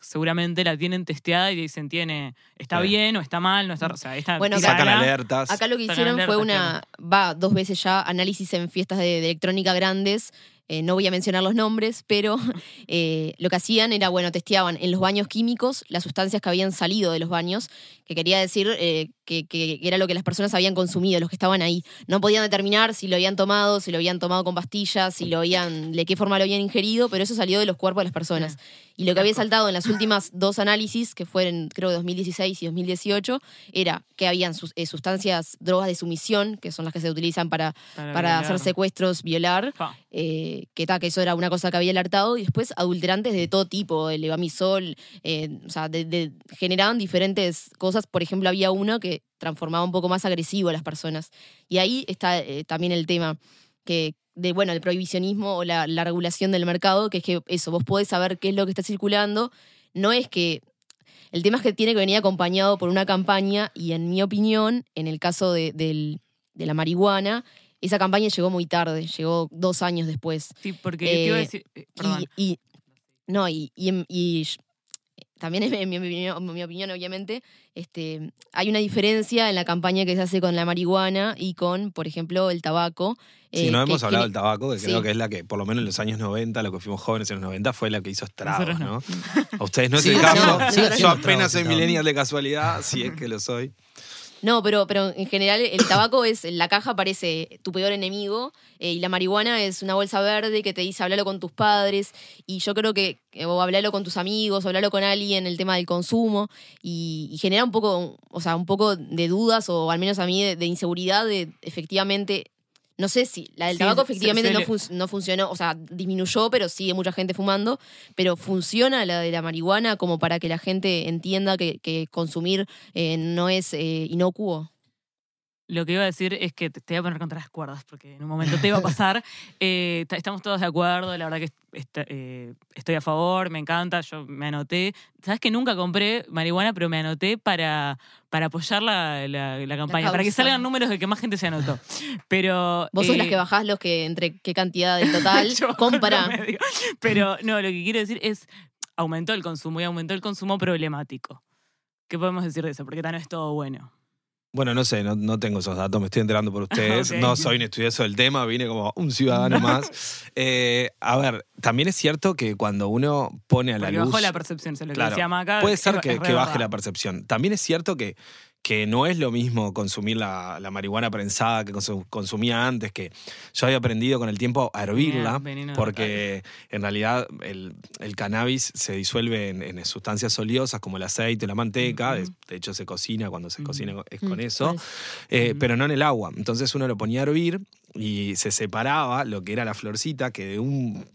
seguramente la tienen testeada y dicen, tiene, está Sí. bien o está mal, no está, o sea, está Bueno, sacan alertas. Acá lo que hicieron fue una, va dos veces ya, análisis en fiestas de, de electrónica grandes. Eh, no voy a mencionar los nombres, pero eh, lo que hacían era, bueno, testeaban en los baños químicos las sustancias que habían salido de los baños, que quería decir eh, que, que era lo que las personas habían consumido, los que estaban ahí. No podían determinar si lo habían tomado, si lo habían tomado con pastillas, si lo habían, de qué forma lo habían ingerido, pero eso salió de los cuerpos de las personas. Y lo que había saltado en las últimas dos análisis, que fueron creo 2016 y 2018, era que habían sus- eh, sustancias, drogas de sumisión, que son las que se utilizan para, para hacer secuestros, violar, eh, que, ta, que eso era una cosa que había alertado, y después adulterantes de todo tipo, el levamisol, eh, o sea, de- de- generaban diferentes cosas. Por ejemplo, había uno que transformaba un poco más agresivo a las personas. Y ahí está también el tema que de bueno el prohibicionismo o la, la regulación del mercado, que es que eso, vos podés saber qué es lo que está circulando. No es que. El tema es que tiene que venir acompañado por una campaña, y en mi opinión, en el caso de, del- de la marihuana, esa campaña llegó muy tarde, llegó dos años después. Sí, porque te iba a Eh, decir. eh, perdón. Y, y- No, y, también en mi, opinión, en mi opinión, obviamente, este, hay una diferencia en la campaña que se hace con la marihuana y con, por ejemplo, el tabaco. Sí, eh, no hemos hablado del tabaco, que Sí. creo que es la que, por lo menos en los años 90, lo que fuimos jóvenes en los 90, fue la que hizo estragos, ¿no? no. A ustedes no es Sí, el caso. no, Yo apenas soy millennial de casualidad, si es que lo soy. No, pero, pero en general el tabaco es, la caja parece tu peor enemigo eh, y la marihuana es una bolsa verde que te dice hablalo con tus padres y yo creo que, que- o hablalo con tus amigos, o hablalo con alguien, el tema del consumo y, y genera un poco, o sea, un poco de dudas o al menos a mí de, de inseguridad de efectivamente, no sé si la del Sí, tabaco efectivamente se no, fun- no funcionó, o sea, disminuyó, pero sigue mucha gente fumando, pero funciona la de la marihuana como para que la gente entienda que, que consumir eh, no es eh, inocuo. Lo que iba a decir es que te, te voy a poner contra las cuerdas, porque en un momento te iba a pasar. Eh, ta- estamos todos de acuerdo, la verdad que eh, estoy a favor, me encanta, yo me anoté. Sabes que nunca compré marihuana, pero me anoté para, para apoyar la, la- la campaña, para que salgan números de que más gente se anotó. Pero. Vos sos eh, las que bajás los que entre qué cantidad del total compra. Pero no, lo que quiero decir es aumentó el consumo y aumentó el consumo problemático. ¿Qué podemos decir de eso? Porque tal no es todo bueno. Bueno, no sé, no, no tengo esos datos, me estoy enterando por ustedes. Ok. No soy un estudioso del tema, vine como un ciudadano más. Eh, a ver, también es cierto que cuando uno pone a la Porque luz. bajó la percepción, es lo que Claro, decía Maca. Puede ser es que, que baje la percepción. También es cierto que, que no es lo mismo consumir la, la marihuana prensada que consu- consumía antes, que yo había aprendido con el tiempo a hervirla, porque en realidad el, el cannabis se disuelve en, en sustancias oleosas como el aceite, la manteca, de, hecho se cocina, cuando se Ujú. cocina es Mm, con eso, eh, pero no en el agua. Entonces uno lo ponía a hervir y se separaba lo que era la florcita, que de un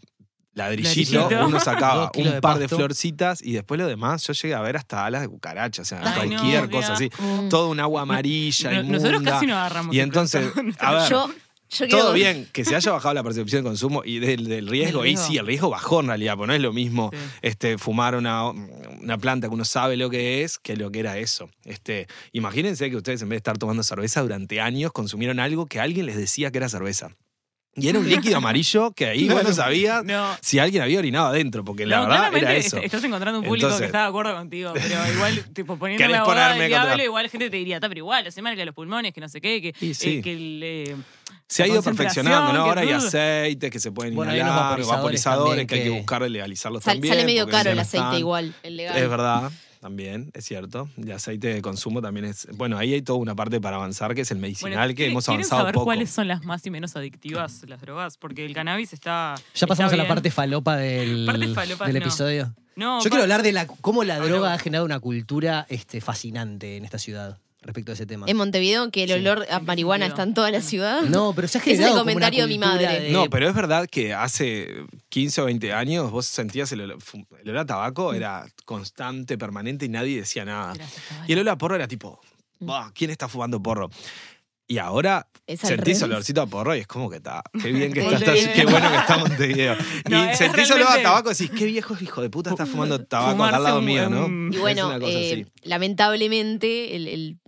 ladrillito Ladrillito. uno sacaba un de par de florcitas y después lo demás yo llegué a ver hasta alas de cucaracha, o sea, Ay, cualquier cosa así. Mm. Todo un agua amarilla, No- inmunda. Nosotros casi no agarramos. Y entonces, a ver, Yo, yo todo quiero- bien, que se haya bajado la percepción de consumo y del, del riesgo. Y sí, el riesgo bajó en realidad, porque no es lo mismo Sí. este, fumar una, una planta que uno sabe lo que es que lo que era eso. Este, imagínense que ustedes en vez de estar tomando cerveza durante años, consumieron algo que alguien les decía que era cerveza. Y era un líquido amarillo que ahí vos no sabías No. si alguien había orinado adentro, porque la No, verdad era eso. Estás encontrando un público Entonces- que está de acuerdo contigo, pero igual, tipo, poniendo ¿Querés la abogada contra- igual gente te diría, está, pero igual, hace mal que los pulmones, que no sé qué, que, Y sí. eh, que el, eh, Se ha ido perfeccionando, ¿no? Ahora hay aceites que se pueden Bueno, hay unos inhalar, vaporizadores vaporizadores, que hay que también que- buscar legalizarlos Sal- también. sale medio caro el aceite están. igual, el legal. Es verdad, también, es cierto. El aceite de consumo también es. Bueno, ahí hay toda una parte para avanzar que es el medicinal, Bueno, que ¿quieren- hemos ¿quieren avanzado saber poco. cuáles son las más y menos adictivas las drogas? Porque el cannabis está. Ya pasamos está a la parte falopa del, Parte falopa, del no. episodio. No, Yo pa- quiero hablar de la, cómo la droga ha generado una cultura este, fascinante en esta ciudad respecto a ese tema. En Montevideo, que el Sí. olor a marihuana está en toda la ciudad. No, pero se ha Ese es el generado como una comentario de mi madre. de- No, pero es verdad que hace 15 o 20 años vos sentías el olor, el olor a tabaco, era constante, permanente y nadie decía nada. Gracias. Y el olor a porro era tipo, "Bah, ¿quién está fumando porro? Y ahora sentís revés. olorcito a porro y es como que está, qué bien que está, está- qué bueno que está Montevideo. No, y sentís olor a tabaco y decís, qué viejo hijo de puta está fumando tabaco acá al lado un- mío, ¿no? Y Es bueno, una cosa eh, así. lamentablemente, el, el-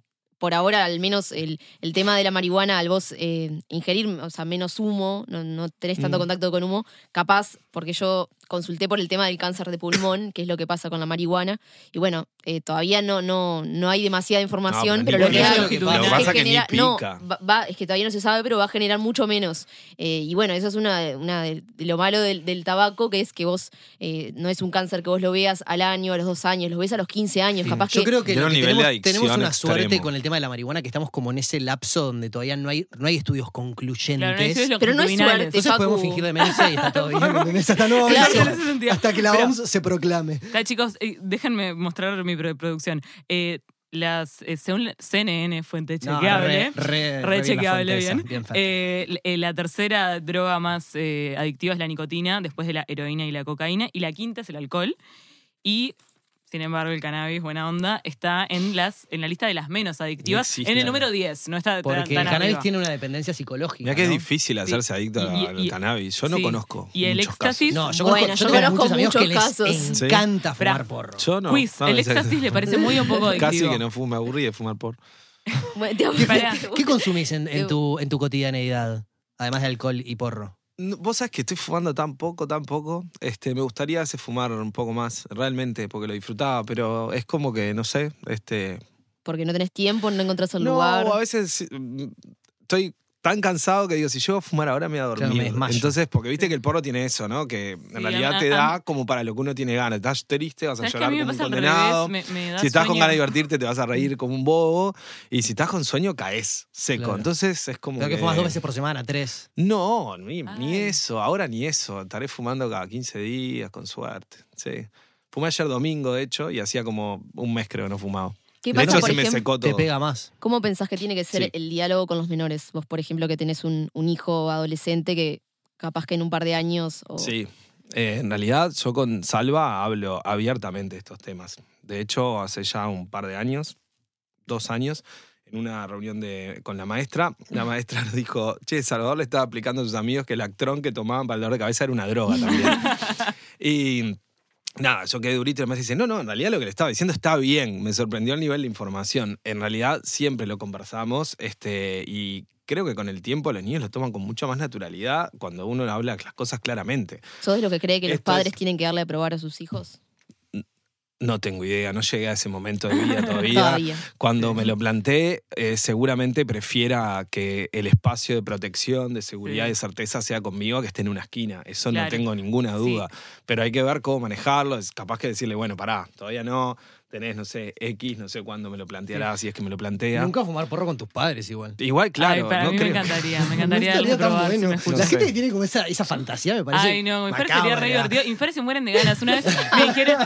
por ahora al menos el, el tema de la marihuana, al vos eh, ingerir, o sea, menos humo, no, no tenés tanto Mm. contacto con humo, capaz, porque yo consulté por el tema del cáncer de pulmón, que es lo que pasa con la marihuana, y bueno, eh, todavía no, no, no hay demasiada información, No, pero lo que Lo es pasa que no, va- va- es que todavía no se sabe, pero va a generar mucho menos. Eh, y bueno, eso es una, una de, de lo malo del, del tabaco, que es que vos, eh, no es un cáncer que vos lo veas al año, a los dos años, lo ves a los 15 años, capaz Yo que... creo que, lo tenemos, una suerte con el tema de la marihuana que estamos como en ese lapso donde todavía no hay, no hay estudios concluyentes. Claro, no hay estudios Pero no es suerte. Entonces Facu. podemos fingir demencia y está todo en ese sentido. hasta que la Pero- OMS se proclame. Chicos, eh, déjenme mostrar mi pro- producción. Eh, las, eh, según CNN, fuente No, chequeable, re, re- re re bien la chequeable, bien. Eh, eh, la tercera droga más eh, adictiva es la nicotina, después de la heroína y la cocaína. Y la quinta es el alcohol. Y, sin embargo, el cannabis, buena onda, está en, las, en la lista de las menos adictivas. en el número 10, no está Porque tan el cannabis arriba. tiene una dependencia psicológica. Mira que es difícil hacerse adicto Y- al cannabis. Yo no conozco. Y el éxtasis- No, yo Bueno, conozco, yo tengo conozco muchos amigos que muchos les casos. Sí. encanta fumar porro. casos. Yo no. Quiz, no, el éxtasis le parece muy o poco adictivo. Casi que no fumo, me aburrí de fumar por. Bueno, te- Pará. ¿Qué consumís en, en tu, en tu cotidianeidad? Además de alcohol y porro. Vos sabés que estoy fumando tan poco, tan poco. Este, me gustaría ese fumar un poco más, realmente, porque lo disfrutaba, pero es como que, no sé, este. Porque no tenés tiempo, no encontrás un no, lugar. a veces mm, estoy tan cansado que digo, si llego a fumar ahora me voy a Claro, dormir. me desmayo. Entonces, porque viste que el porro tiene eso, ¿no? Que en Sí, realidad a- te a- da como para lo que uno tiene ganas. Estás triste, vas a ¿Sabes que llorar como un condenado. Me, me Si estás con ganas de divertirte, te vas a reír como un bobo. Y si estás con sueño, caes seco. Claro. Entonces es como. Creo que fumas dos veces por semana, tres. No, ni, eso. Ahora ni eso. Estaré fumando cada 15 días, con suerte. Sí. Fumé ayer domingo, de hecho, y hacía como un mes creo que no fumaba. ¿Qué De pasa, hecho, por se me ejemplo? secó Te todo. pega más. ¿Cómo pensás que tiene que ser Sí. el diálogo con los menores? Vos, por ejemplo, que tenés un, un hijo adolescente que capaz que en un par de años. O... Sí. Eh, en realidad, yo con Salva hablo abiertamente de estos temas. De hecho, hace ya un par de años, dos años, en una reunión de, con la maestra, la maestra nos dijo, che, Salvador le estaba aplicando a sus amigos que el actrón que tomaban para el dolor de cabeza era una droga también. y nada, yo quedé durito y maestra dice, no, no, en realidad lo que le estaba diciendo está bien. Me sorprendió el nivel de información. En realidad siempre lo conversamos este, y... Creo que con el tiempo los niños lo toman con mucha más naturalidad cuando uno habla las cosas claramente. ¿Sos de lo que cree que los es- padres tienen que darle a probar a sus hijos? No tengo idea, no llegué a ese momento de vida todavía. Todavía. Cuando me lo planteé, eh, seguramente prefiera que el espacio de protección, de seguridad Sí. y de certeza sea conmigo que esté en una esquina. Eso no tengo ninguna Sí. duda. Pero hay que ver cómo manejarlo. Es capaz que decirle, bueno, pará, todavía no, tenés, no sé, X, no sé cuándo me lo planteará, si es que me lo plantea. Nunca fumar porro con tus padres igual. Igual, claro, Ay, para no mí creo. me encantaría, me encantaría No probar si bueno. me La gente que tiene como esa, esa fantasía me parece. Ay, no, me parece sería re divertido. Infer se mueren de ganas. Una vez me dijeron,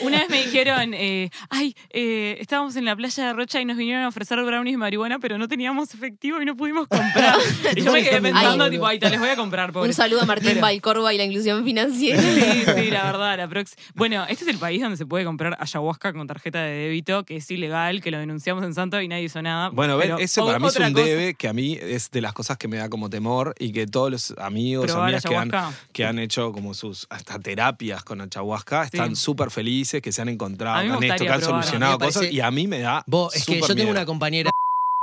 una vez me dijeron eh, ay, eh, estábamos en la playa de Rocha y nos vinieron a ofrecer brownies de marihuana, pero no teníamos efectivo y no pudimos comprar. y yo me quedé pensando, Ay, tipo, ay, te les voy a comprar, pobre. Un saludo a Martín Valcorba y la inclusión financiera. Sí, sí, la verdad, la prox- Bueno, este es el país donde se puede comprar ayahuasca con tarjeta de débito, que es ilegal, que lo denunciamos en Santo y nadie hizo nada. Bueno, ven, Pero ese para mí es un cosa, debe que a mí es de las cosas que me da como temor y que todos los amigos, probar amigas que han, que han hecho como sus hasta terapias con ayahuasca están súper felices, que se han encontrado con esto, que han solucionado me cosas parece- y a mí me da. Vos, es que yo tengo miedo. una compañera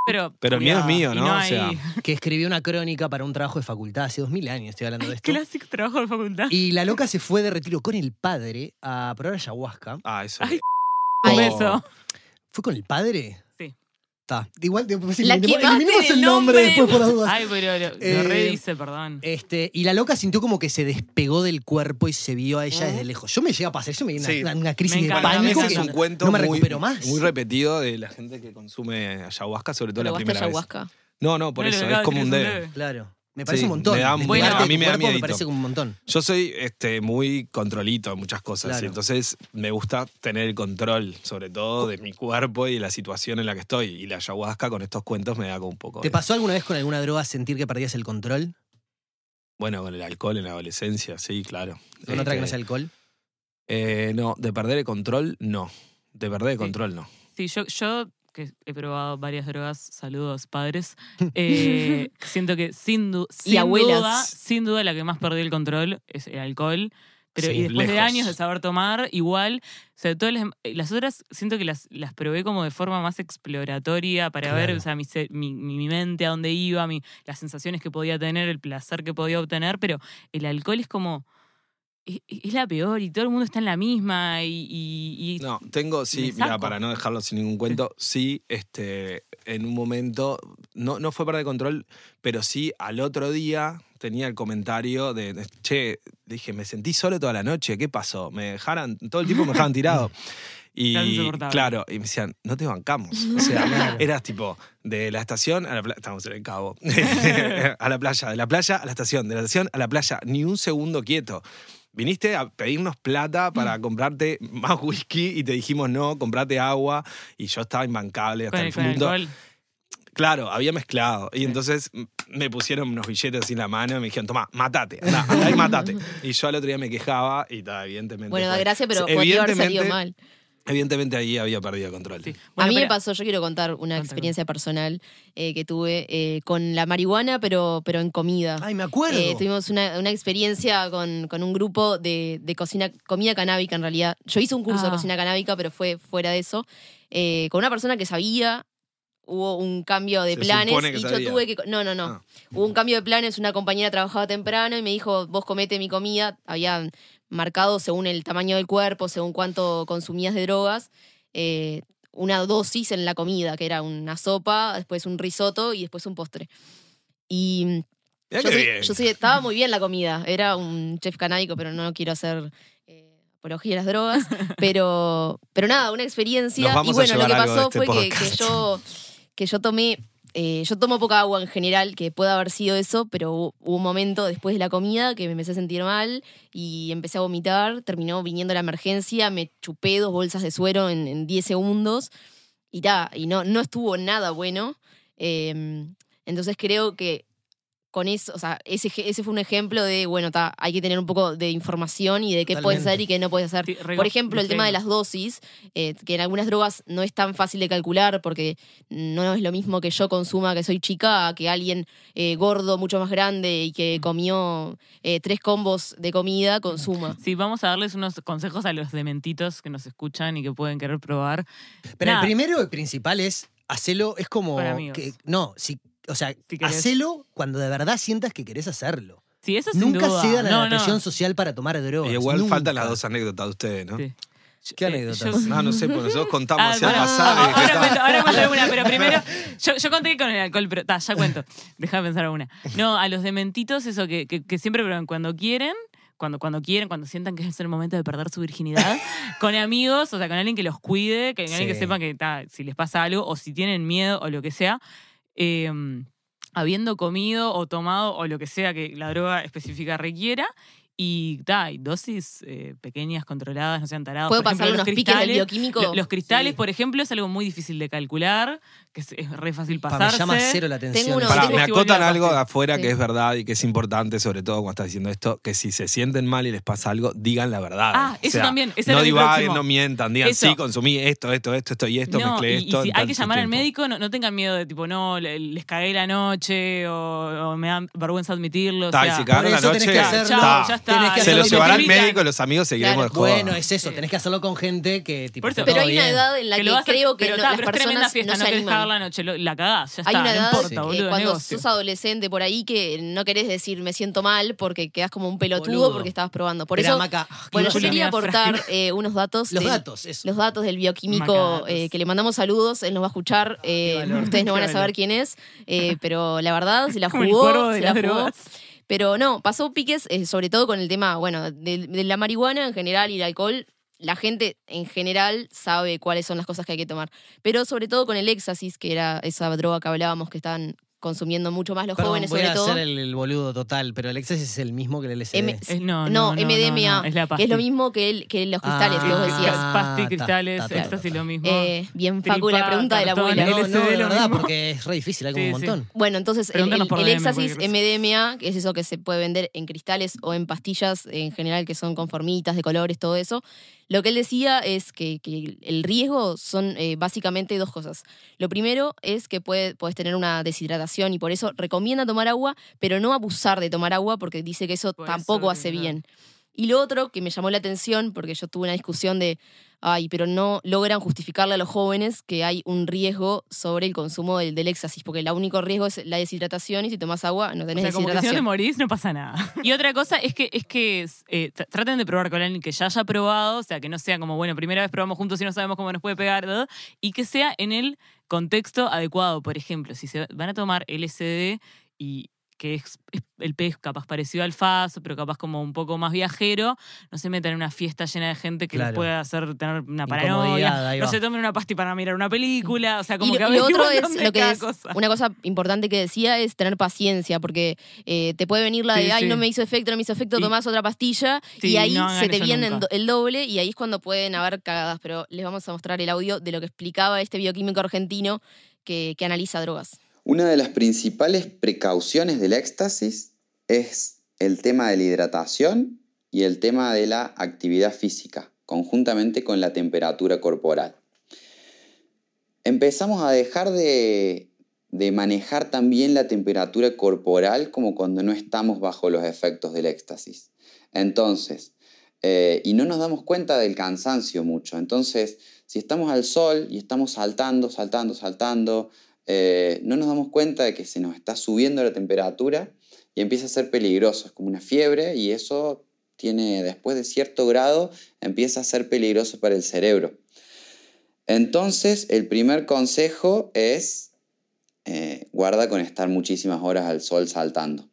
Pero, Pero el miedo es mío, ¿no? O sea, que escribió una crónica para un trabajo de facultad hace dos mil años, estoy hablando de esto. Clásico trabajo de facultad. Y la loca se fue de retiro con el padre a probar ayahuasca. Ah, eso. Ay, Un Oh. beso. ¿Fue con el padre? Sí. Está. Igual después La eliminemos, quemaste eliminemos el nombre nombre. después por las dudas. Ay, pero lo, lo Eh, redice, perdón. Este, y la loca sintió como que se despegó del cuerpo y se vio a ella desde lejos. Yo me llega a pasar, yo me dio una, Sí. una- una crisis Me de encanta, pánico me ese que es un cuento no me muy, recupero más. muy repetido de la gente que consume ayahuasca, sobre todo la ¿Probaste primera vez. ayahuasca? No, no, por No, eso, es como un es debe. Claro. Me parece Sí, un montón. me da- bueno, a mí me da cuerpo me parece un montón. Yo soy este, muy controlito en muchas cosas, Claro. y entonces me gusta tener el control, sobre todo de mi cuerpo y de la situación en la que estoy. Y la ayahuasca con estos cuentos me da como un poco. ¿Te de- pasó alguna vez con alguna droga sentir que perdías el control? Bueno, con el alcohol en la adolescencia, sí, claro. ¿Con otra que no Este, sea alcohol? eh, no, de perder el control, no. De perder el Sí. control, no. Sí, yo, yo que he probado varias drogas, saludos padres, eh, siento que sin, du- sin abuelas. duda, sin duda la que más perdí el control es el alcohol. Pero Sí, y después de años de saber tomar, igual, o sea, todas las, las otras siento que las, las probé como de forma más exploratoria para ver, o sea, mi, se- mi, mi- mi mente a dónde iba, mi, las sensaciones que podía tener, el placer que podía obtener, pero el alcohol es como, es, es la peor y todo el mundo está en la misma y... y- y- No, tengo, sí, mira, para no dejarlo sin ningún cuento, sí, este, en un momento, no, no fue perder de control, pero sí al otro día tenía el comentario de, che, dije, me sentí solo toda la noche, ¿qué pasó? Me dejaran, todo el tiempo me dejaban tirado. Y claro, y me decían, no te bancamos. O sea, eras tipo de la estación a la playa, estamos en el cabo, a la playa, de la playa a la estación, de la estación a la playa, ni un segundo quieto. Viniste a pedirnos plata Mm. para comprarte más whisky y te dijimos no, comprate agua. Y yo estaba imbancable hasta con el fondo. alcohol. Claro, había mezclado. Y Sí. entonces mm, me pusieron unos billetes así en la mano y me dijeron, toma, matate, andá, andá y matate. Y yo al otro día me quejaba y ta, evidentemente. Bueno, da gracia, pero podría haber salido mal. Evidentemente ahí había perdido control. Sí. a mí me pasó, yo quiero contar una experiencia personal eh, que tuve eh, con la marihuana, pero, pero en comida. Ay, me acuerdo. Eh, tuvimos una, una experiencia con, con un grupo de, de cocina, comida canábica en realidad. Yo hice un curso de Ah. cocina canábica, pero fue fuera de eso. eh, con una persona que sabía hubo un cambio de Se planes y yo sabía. tuve que... No, no, no. Ah. Hubo un cambio de planes, una compañera trabajaba temprano y me dijo, vos comete mi comida. Habían marcado según el tamaño del cuerpo, según cuánto consumías de drogas, eh, una dosis en la comida, que era una sopa, después un risotto y después un postre. Y yo soy- yo soy- estaba muy bien la comida. Era un chef canábico, pero no quiero hacer eh, apología de las drogas. Pero, pero nada, una experiencia. Y bueno, lo que pasó este fue que, yo, que yo tomé. eh, yo tomo poca agua en general, que puede haber sido eso, pero hubo, un momento después de la comida que me empecé a sentir mal y empecé a vomitar. Terminó viniendo la emergencia, me chupé dos bolsas de suero en, en 10 segundos y ta, y no, no estuvo nada bueno. Eh, entonces creo que con eso, o sea, ese, ese fue un ejemplo de, bueno, ta, hay que tener un poco de información y de qué puedes hacer y qué no puedes hacer. Sí, Por ejemplo, el tema de las dosis, eh, que en algunas drogas no es tan fácil de calcular porque no es lo mismo que yo consuma, que soy chica, que alguien eh, gordo, mucho más grande y que comió eh, tres combos de comida consuma. Sí, vamos a darles unos consejos a los dementitos que nos escuchan y que pueden querer probar. Pero Nada. el primero y principal es hacelo, es como que no, si, o sea, Si hacelo cuando de verdad sientas que querés hacerlo. Sí, eso sin Nunca duda. cedan a no, la no. presión social para tomar drogas. Y igual nunca. faltan las dos anécdotas de ustedes, ¿no? Sí. ¿Qué Eh, anécdotas? yo- No, no sé, porque nosotros contamos Ah, hacia el bueno, pasado. ahora, cuento, ahora cuento una, pero primero, yo, yo conté con el alcohol, pero ta, ya cuento. Deja de pensar una. No, a los dementitos, eso que, que, que siempre prueban cuando quieren, cuando, cuando quieren, cuando sientan que es el momento de perder su virginidad, con amigos, o sea, con alguien que los cuide, que alguien que sepa que ta, si les pasa algo, o si tienen miedo, o lo que sea, eh, habiendo comido o tomado, o lo que sea que la droga específica requiera. Y ta, y dosis eh, pequeñas, controladas, no sean tarados. Puedo Por ejemplo, pasarle los unos piques del cristales- bioquímico. lo- Los cristales, Sí. por ejemplo, es algo muy difícil de calcular, que es, es re fácil Pa, pasarse. me llama cero la atención. Tengo uno- Pará, tengo me que acotan algo de pasar. afuera Sí. que es verdad y que es importante, sobre todo cuando estás diciendo esto, que si se sienten mal y les pasa algo, digan la verdad. Ah, O eso también, ese no era mi divaguen, próximo. no mientan, digan, Eso. sí, consumí esto, esto, esto, esto y esto, No, mezclé y, y esto. si en hay que tanto llamar al tiempo. médico, no, no tengan miedo de tipo, no, le- les cagué la noche o, o me da vergüenza admitirlo. o Ta, y sea, si cagaron la eso tenés noche, que ya, hacerlo. chao, ya está. Tenés que se hacerlo lo llevará al invitan. médico y los amigos seguiremos Claro. de joda. Bueno, es eso, tenés que hacerlo con gente que tipo, Por eso- está Pero todo hay una bien. edad en la que, lo vas a- creo que pero no- ta, las pero es tremenda personas fiesta, no no, se querés cagar animan. la noche, lo- la cagás, ya Hay está, una no edad importa, eh, boludo, cuando negocio. sos adolescente por ahí que no querés decir me siento mal porque quedás como un pelotudo Boludo. porque estabas probando. Por Esperá, eso, Maca, ¿qué bueno, ibas yo a quería aportar eh, unos datos. Los del- datos, eso. Los datos del bioquímico eh, que le mandamos saludos, él nos va a escuchar. eh, valor, ustedes no van a saber quién es, eh, pero la verdad se la Como el jugó. cuervo de se la las jugó. drogas. Pero no, pasó piques, eh, sobre todo con el tema, bueno, de, de la marihuana en general y el alcohol. La gente en general sabe cuáles son las cosas que hay que tomar. Pero sobre todo con el éxtasis, que era esa droga que hablábamos que están consumiendo mucho más los Perdón, jóvenes, voy sobre a todo. hacer el, el boludo total, pero el éxtasis es el mismo que el LSD. M- Es- no, no, no, no, MDMA, no, no, es la que es lo mismo que, el, que los cristales que Ah, vos decías. Ah, Pasti, ta, cristales, ta, ta, éxtasis, ta. lo mismo. Eh, bien, Facu, la pregunta de la abuela. No, no, lo verdad, mismo. porque es re difícil, hay como Sí, un sí. montón. Bueno, entonces el, éxtasis MDMA, que es eso que se puede vender en cristales o en pastillas en general, que son con formitas de colores, todo eso. Lo que él decía es que, que el riesgo son eh, básicamente dos cosas. Lo primero es que puede, puedes tener una deshidratación y por eso recomienda tomar agua, pero no abusar de tomar agua porque dice que eso Por tampoco eso, hace bien. Y lo otro que me llamó la atención, porque yo tuve una discusión de, ay, pero no logran justificarle a los jóvenes que hay un riesgo sobre el consumo del, del éxtasis, porque el único riesgo es la deshidratación y si tomas agua no O tenés sea, como que si no te deshidratación. morís, no pasa nada. Y otra cosa es que, es que eh, tr- traten de probar con alguien que ya haya probado, o sea, que no sea como, bueno, primera vez probamos juntos y no sabemos cómo nos puede pegar, y que sea en el contexto adecuado. Por ejemplo, si se van a tomar LSD y que es, es el pez capaz parecido al FAS, pero capaz como un poco más viajero, no se metan en una fiesta llena de gente que les pueda hacer tener una paranoia, no se tomen una pasti para mirar una película, o sea, como y, que y lo otro es lo que es cosa. una cosa importante que decía es tener paciencia porque eh, te puede venir la Sí, de ay sí. no me hizo efecto no me hizo efecto Y- tomás otra pastilla Sí, y ahí no se te viene nunca. el doble y ahí es cuando pueden haber cagadas pero les vamos a mostrar el audio de lo que explicaba este bioquímico argentino que, que analiza drogas Una de las principales precauciones del éxtasis es el tema de la hidratación y el tema de la actividad física, conjuntamente con la temperatura corporal. Empezamos a dejar de, manejar también la temperatura corporal como cuando no estamos bajo los efectos del éxtasis. Entonces, eh, y no nos damos cuenta del cansancio mucho. Entonces, si estamos al sol y estamos saltando, saltando, saltando, eh, no nos damos cuenta de que se nos está subiendo la temperatura y empieza a ser peligroso, es como una fiebre y eso tiene, después de cierto grado, empieza a ser peligroso para el cerebro. Entonces, el primer consejo es eh, guarda con estar muchísimas horas al sol saltando.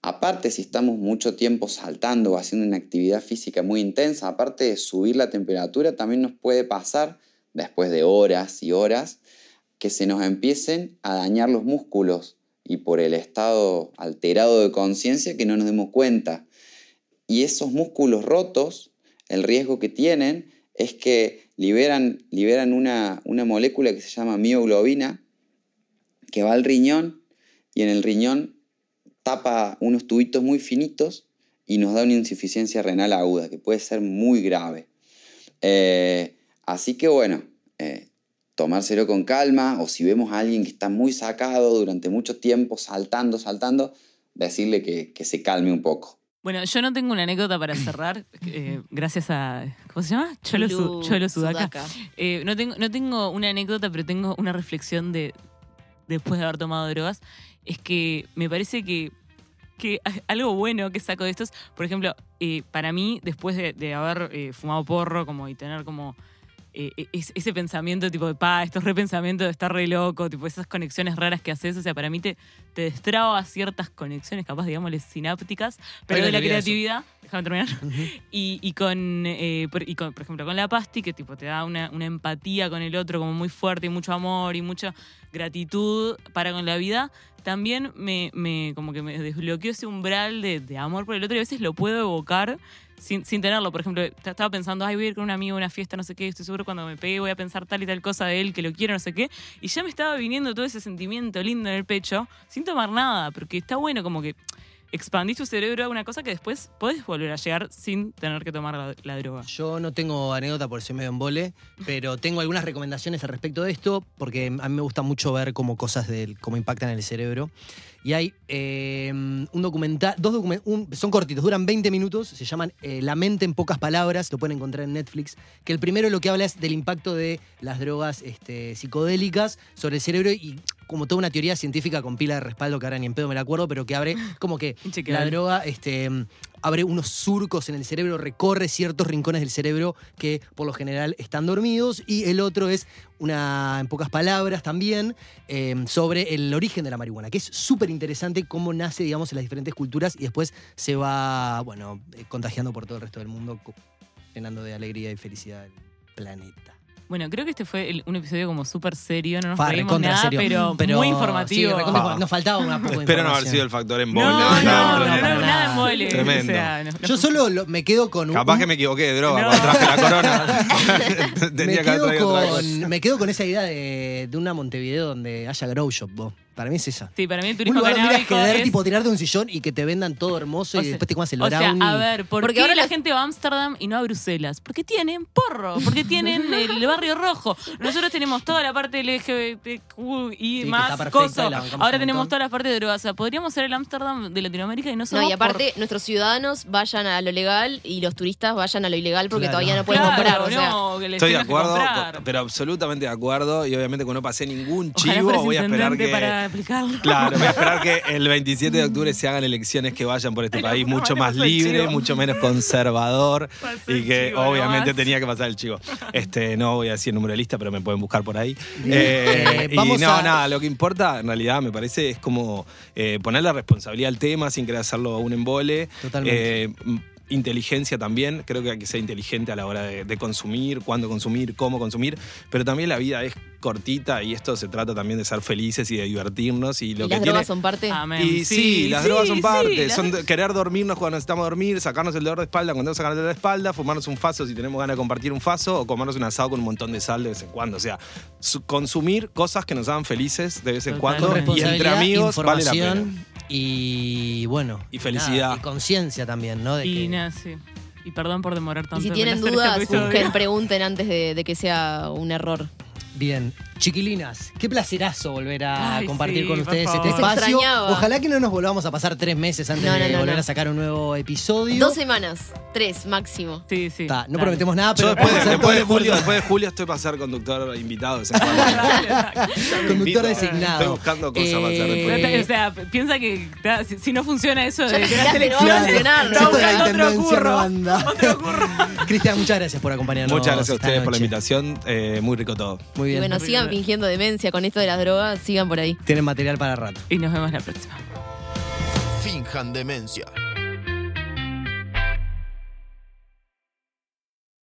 Aparte, si estamos mucho tiempo saltando o haciendo una actividad física muy intensa, aparte de subir la temperatura, también nos puede pasar, después de horas y horas, que se nos empiecen a dañar los músculos y por el estado alterado de conciencia que no nos demos cuenta. Y esos músculos rotos, el riesgo que tienen es que liberan, liberan una, una molécula que se llama mioglobina, que va al riñón y en el riñón tapa unos tubitos muy finitos y nos da una insuficiencia renal aguda, que puede ser muy grave. Eh, así que bueno, eh, tomárselo con calma, o si vemos a alguien que está muy sacado durante mucho tiempo, saltando, saltando, decirle que, que se calme un poco. Bueno, yo no tengo una anécdota para cerrar, eh, gracias a. ¿Cómo se llama? Cholo, Cholo. Sudaka. Eh, no, tengo, no tengo una anécdota, pero tengo una reflexión de después de haber tomado drogas. Es que me parece que, que algo bueno que saco de estos, por ejemplo, eh, para mí, después de, de haber eh, fumado porro como y tener como eh, es- ese pensamiento tipo de pa, estos repensamientos de estar re loco, tipo esas conexiones raras que haces, o sea, para mí te, te destraba ciertas conexiones, capaz, digámosle, sinápticas, pero Ay, de la creatividad. Déjame terminar. Y, y con, eh, por, y con, por ejemplo, con la pasti, que tipo te da una, una empatía con el otro como muy fuerte y mucho amor y mucha gratitud para con la vida, también me, me como que me desbloqueó ese umbral de, de amor por el otro y a veces lo puedo evocar sin, sin tenerlo. Por ejemplo, estaba pensando, ay, voy a ir con un amigo a una fiesta, no sé qué, estoy seguro cuando me pegue voy a pensar tal y tal cosa de él, que lo quiero, no sé qué. Y ya me estaba viniendo todo ese sentimiento lindo en el pecho, sin tomar nada, porque está bueno como que expandís tu cerebro a una cosa que después podés volver a llegar sin tener que tomar la, droga. Yo no tengo anécdota por soy medio embole, pero tengo algunas recomendaciones al respecto de esto, porque a mí me gusta mucho ver cómo cosas del, cómo impactan en el cerebro. Y hay eh, un documental, dos son cortitos, duran 20 minutos, se llaman eh, La mente en pocas palabras, lo pueden encontrar en Netflix, que el primero lo que habla es del impacto de las drogas este, psicodélicas sobre el cerebro y como toda una teoría científica con pila de respaldo, que ahora ni en pedo me la acuerdo, pero que abre como que la droga este, abre unos surcos en el cerebro, recorre ciertos rincones del cerebro que por lo general están dormidos. Y el otro es una, en pocas palabras también, eh, sobre el origen de la marihuana, que es súper interesante cómo nace, digamos, en las diferentes culturas y después se va, bueno, eh, contagiando por todo el resto del mundo, llenando de alegría y felicidad el planeta. Bueno, creo que este fue el- un episodio como súper serio, no nos Fa, reímos recontra nada, serio. pero, muy sí, informativo. nos faltaba una poco de Espero no haber sido el factor en no, no, no, no, no, no, para nada nada. en mole. Tremendo. O sea, no- Yo solo lo- me quedo con un- Capaz un- que me equivoqué de droga No. cuando traje la corona. me Tenía que haber quedo, cosa. con, me quedo con esa idea de, de una Montevideo donde haya grow shop, vos. Para mí es esa. Sí, para mí el Un turismo lugar donde ir a canábico quedar, es... tipo tirarte de un sillón y que te vendan todo hermoso o y sea- después te comas el o sea, brownie. a ver, ¿por Porque qué ahora la las- gente va a Ámsterdam y no a Bruselas? Porque tienen porro, porque tienen el barrio rojo. Nosotros tenemos toda la parte LGBTQ y Sí, que más cosas. y la bancamos Ahora un tenemos montón. toda la parte de drogas. O sea, podríamos ser el Ámsterdam de Latinoamérica y no somos No, y por- aparte, nuestros ciudadanos vayan a lo legal y los turistas vayan a lo ilegal porque Claro. todavía no pueden Claro, comprar. O sea, no, que les Estoy de tengas que acuerdo, comprar. pero absolutamente de acuerdo. Y obviamente que no pasé ningún Ojalá chivo, fueras voy a esperar intendente que. para aplicarlo. Claro, voy a esperar que el 27 de octubre se hagan elecciones que vayan por este Ay, país mucho más libre, chivo. mucho menos conservador y que chivo obviamente tenía que pasar el chivo. Este, no voy a decir el número de lista, pero me pueden buscar por ahí. Eh, Eh, y vamos no, a- nada, lo que importa en realidad me parece es como eh, poner la responsabilidad al tema sin querer hacerlo a un embole. Totalmente. Inteligencia también, creo que hay que ser inteligente a la hora de, de consumir, cuándo consumir, cómo consumir, pero también la vida es cortita y esto se trata también de ser felices y de divertirnos y lo y que las tiene drogas son parte. Amén. y sí, las drogas son sí, parte. son de- querer dormirnos cuando necesitamos dormir, sacarnos el dolor de espalda cuando tenemos que sacar el dolor de espalda, fumarnos un faso si tenemos ganas de compartir un faso o comernos un asado con un montón de sal de vez en cuando. O sea, su- consumir cosas que nos hagan felices de vez en cuando y entre amigos vale la pena. Y bueno. Y felicidad. nada, y conciencia también, ¿no? De Y que- nada, sí. Y perdón por demorar tanto. Y si en tienen este dudas, busquen, pregunten antes de, de que sea un error. Bien. Chiquilinas, qué placerazo volver a Ay, compartir sí, con ustedes este espacio. Ojalá que no nos volvamos a pasar tres meses antes No, no, de no, volver no. a sacar un nuevo episodio. Dos semanas, tres máximo. Sí, sí. Ta, no Dale. prometemos nada, Yo pero después, de julio, esfuerzo. después de julio estoy para ser conductor invitado. Conductor designado. Estoy buscando cosas para hacer Eh, después. O sea, piensa que ta, si, si no funciona eso de, la te lo selección, otro curro. Otro curro. Cristian, muchas gracias por acompañarnos. Muchas gracias a ustedes por la invitación. eh, muy rico todo. Muy Y bien. bueno, sigan fingiendo demencia con esto de las drogas, sigan por ahí. Tienen material para rato. Y nos vemos la próxima. Finjan demencia.